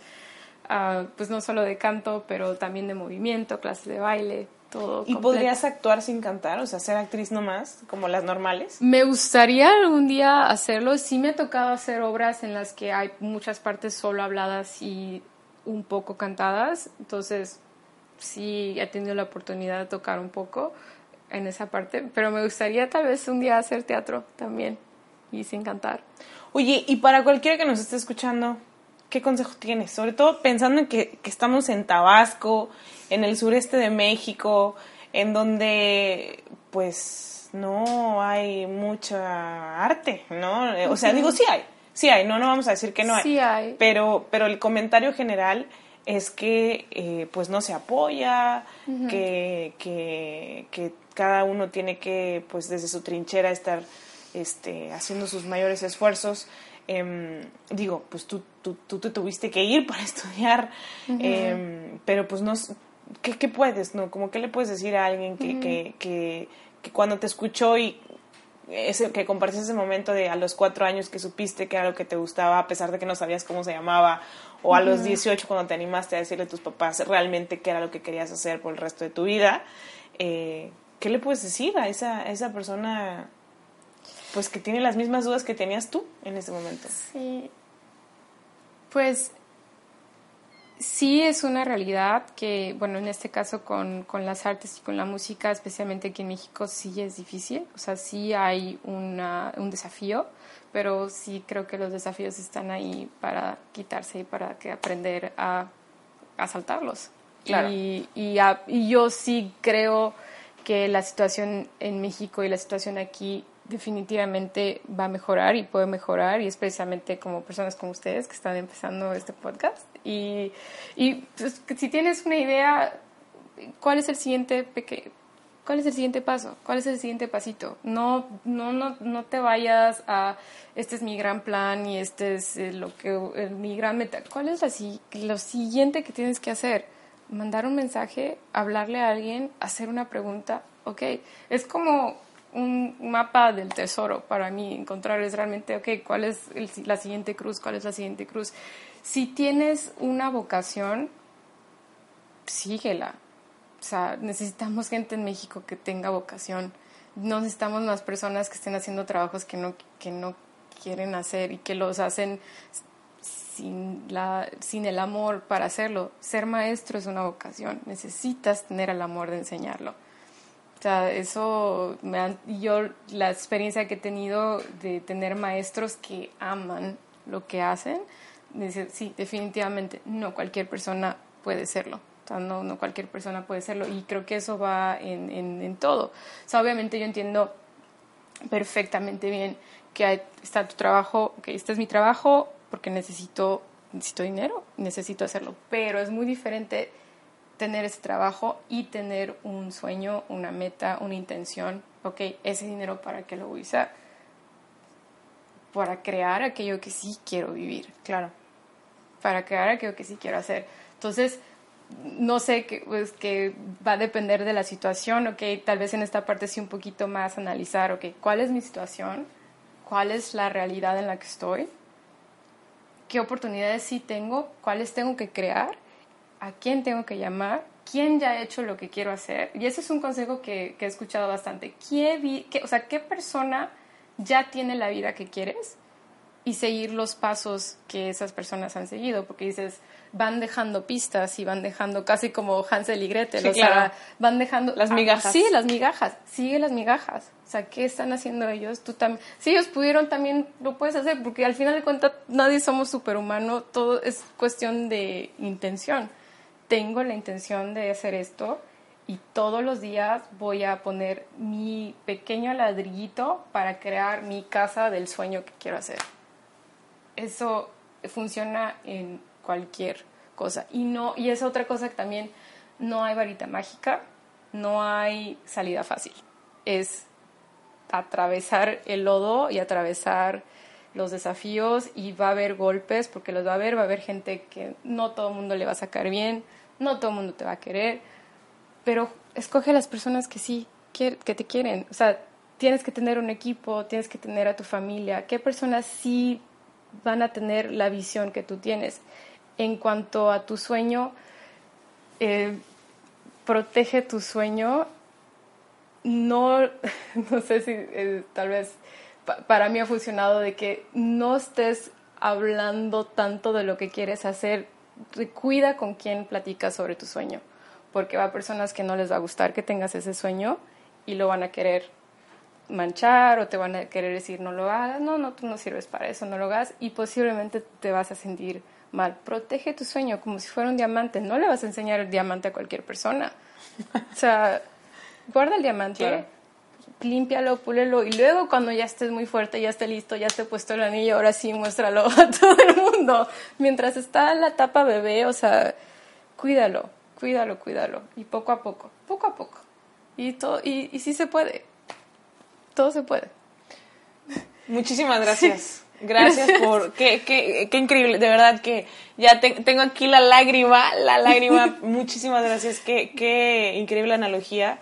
ah, pues no solo de canto, pero también de movimiento, clases de baile, todo. ¿Y completo. podrías actuar sin cantar? O sea, ser actriz nomás, como las normales. Me gustaría algún día hacerlo. Sí me ha tocado hacer obras en las que hay muchas partes solo habladas y un poco cantadas. Entonces, sí he tenido la oportunidad de tocar un poco en esa parte. Pero me gustaría tal vez un día hacer teatro también y sin cantar. Oye, y para cualquiera que nos esté escuchando, ¿qué consejo tienes? Sobre todo pensando en que, que estamos en Tabasco, en el sureste de México, en donde pues no hay mucha arte, ¿no? O sea, digo, sí hay, sí hay, no, no vamos a decir que no hay. Sí hay. Pero, pero el comentario general es que eh, pues no se apoya, que, que, que cada uno tiene que pues desde su trinchera estar este, haciendo sus mayores esfuerzos. Em, digo, pues tú, tú, tú te tuviste que ir para estudiar, em, pero pues no, ¿qué, qué puedes? no Como qué le puedes decir a alguien que, que, que, que cuando te escuchó y ese, que compartiste ese momento de a los cuatro años que supiste que era lo que te gustaba, a pesar de que no sabías cómo se llamaba, o a los 18 cuando te animaste a decirle a tus papás realmente qué era lo que querías hacer por el resto de tu vida, eh, ¿qué le puedes decir a esa, a esa persona pues que tiene las mismas dudas que tenías tú en ese momento? Sí. Pues sí es una realidad que, bueno, en este caso con, con las artes y con la música, especialmente aquí en México, sí es difícil. O sea, sí hay una, un desafío, pero sí creo que los desafíos están ahí para quitarse y para que aprender a, a saltarlos. Claro. Y, y, a- y yo sí creo que la situación en México y la situación aquí definitivamente va a mejorar y puede mejorar y especialmente como personas como ustedes que están empezando este podcast y, y pues, si tienes una idea cuál es el siguiente peque cuál es el siguiente paso cuál es el siguiente pasito no no no no te vayas a este es mi gran plan y este es eh, lo que eh, mi gran meta cuál es la, lo siguiente que tienes que hacer mandar un mensaje hablarle a alguien hacer una pregunta ok es como un mapa del tesoro para mí, encontrar es realmente, ok, ¿cuál es el- la siguiente cruz? ¿Cuál es la siguiente cruz? Si tienes una vocación, síguela. O sea, necesitamos gente en México que tenga vocación. No necesitamos más personas que estén haciendo trabajos que no, que no quieren hacer y que los hacen sin, la, sin el amor para hacerlo. Ser maestro es una vocación. Necesitas tener el amor de enseñarlo O sea, eso, me han, yo la experiencia que he tenido de tener maestros que aman lo que hacen, dice, sí, definitivamente, no cualquier persona puede serlo. No, no cualquier persona puede serlo. Y creo que eso va en, en, todo. O obviamente yo entiendo perfectamente bien que está tu trabajo, que este es mi trabajo porque necesito, necesito dinero, necesito hacerlo. Pero es muy diferente tener ese trabajo y tener un sueño, una meta, una intención, ok, ese dinero para qué lo voy a usar, para crear aquello que sí quiero vivir, claro, para crear aquello que sí quiero hacer. Entonces, no sé, que, pues que va a depender de la situación, ok, tal vez en esta parte sí un poquito más analizar, ok, ¿cuál es mi situación? ¿Cuál es la realidad en la que estoy? ¿Qué oportunidades sí tengo? ¿Cuáles tengo que crear? a quién tengo que llamar, quién ya ha hecho lo que quiero hacer. Y ese es un consejo que, he escuchado bastante. ¿Qué, o sea, ¿qué persona ya tiene la vida que quieres? Y seguir los pasos que esas personas han seguido, porque dices, van dejando pistas y van dejando casi como Hansel y Gretel, o sea, van dejando las migajas. sí, las migajas, sigue las migajas. O sea, ¿qué están haciendo ellos? Tú también, si ellos pudieron también lo puedes hacer, porque al final de cuentas nadie somos superhumanos, todo es cuestión de intención tengo la intención de hacer esto y todos los días voy a poner mi pequeño ladrillito para crear mi casa del sueño que quiero hacer. Eso funciona en cualquier cosa. Y, no, y es otra cosa que también no hay varita mágica, no hay salida fácil. Es atravesar el lodo y atravesar los desafíos y va a haber golpes porque los va a haber, va a haber gente que no todo el mundo le va a sacar bien, no todo el mundo te va a querer, pero escoge a las personas que sí, que te quieren. O sea, tienes que tener un equipo, tienes que tener a tu familia. ¿Qué personas sí van a tener la visión que tú tienes? En cuanto a tu sueño, eh, protege tu sueño. No, no sé si eh, tal vez para mí ha funcionado de que no estés hablando tanto de lo que quieres hacer cuida con quién platicas sobre tu sueño, porque va a personas que no les va a gustar que tengas ese sueño y lo van a querer manchar o te van a querer decir no lo hagas, no, no, tú no sirves para eso, no lo hagas y posiblemente te vas a sentir mal. Protege tu sueño como si fuera un diamante, no le vas a enseñar el diamante a cualquier persona. o sea, guarda el diamante límpialo, púlelo y luego cuando ya estés muy fuerte, ya esté listo, ya esté puesto el anillo, ahora sí muéstralo a todo el mundo. Mientras está la tapa bebé, o sea, cuídalo, cuídalo, cuídalo y poco a poco, poco a poco. Y todo y, y sí se puede. Todo se puede. Muchísimas gracias. Gracias por, qué, qué, qué, increíble, de verdad que ya tengo aquí la lágrima, la lágrima, muchísimas gracias, qué, qué increíble analogía.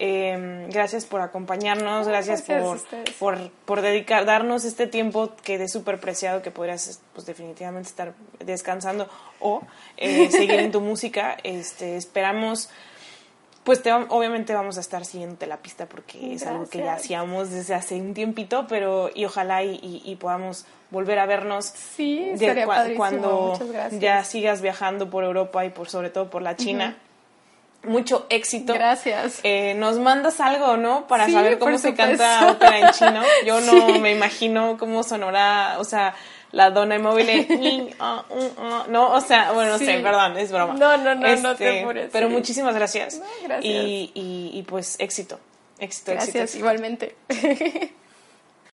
Eh, gracias por acompañarnos, gracias, por, por, por, dedicar, darnos este tiempo que es súper preciado, que podrías pues, definitivamente estar descansando o eh, seguir en tu música. Este, esperamos, pues te, obviamente vamos a estar siguiéndote la pista porque es algo que ya hacíamos desde hace un tiempito, pero y ojalá y, y, podamos volver a vernos sí, cuando ya sigas viajando por Europa y por sobre todo por la China mucho éxito. Gracias. Eh, nos mandas algo, ¿no? Para saber cómo se canta ópera en chino. Yo no me imagino cómo sonará, o sea, la dona inmóvil. Ah, uh, ah, no, o sea, bueno, no sé, perdón, es broma. No, no, no, no te este, Pero muchísimas gracias. gracias. Y, y, y, pues éxito, éxito, gracias, éxito, igualmente.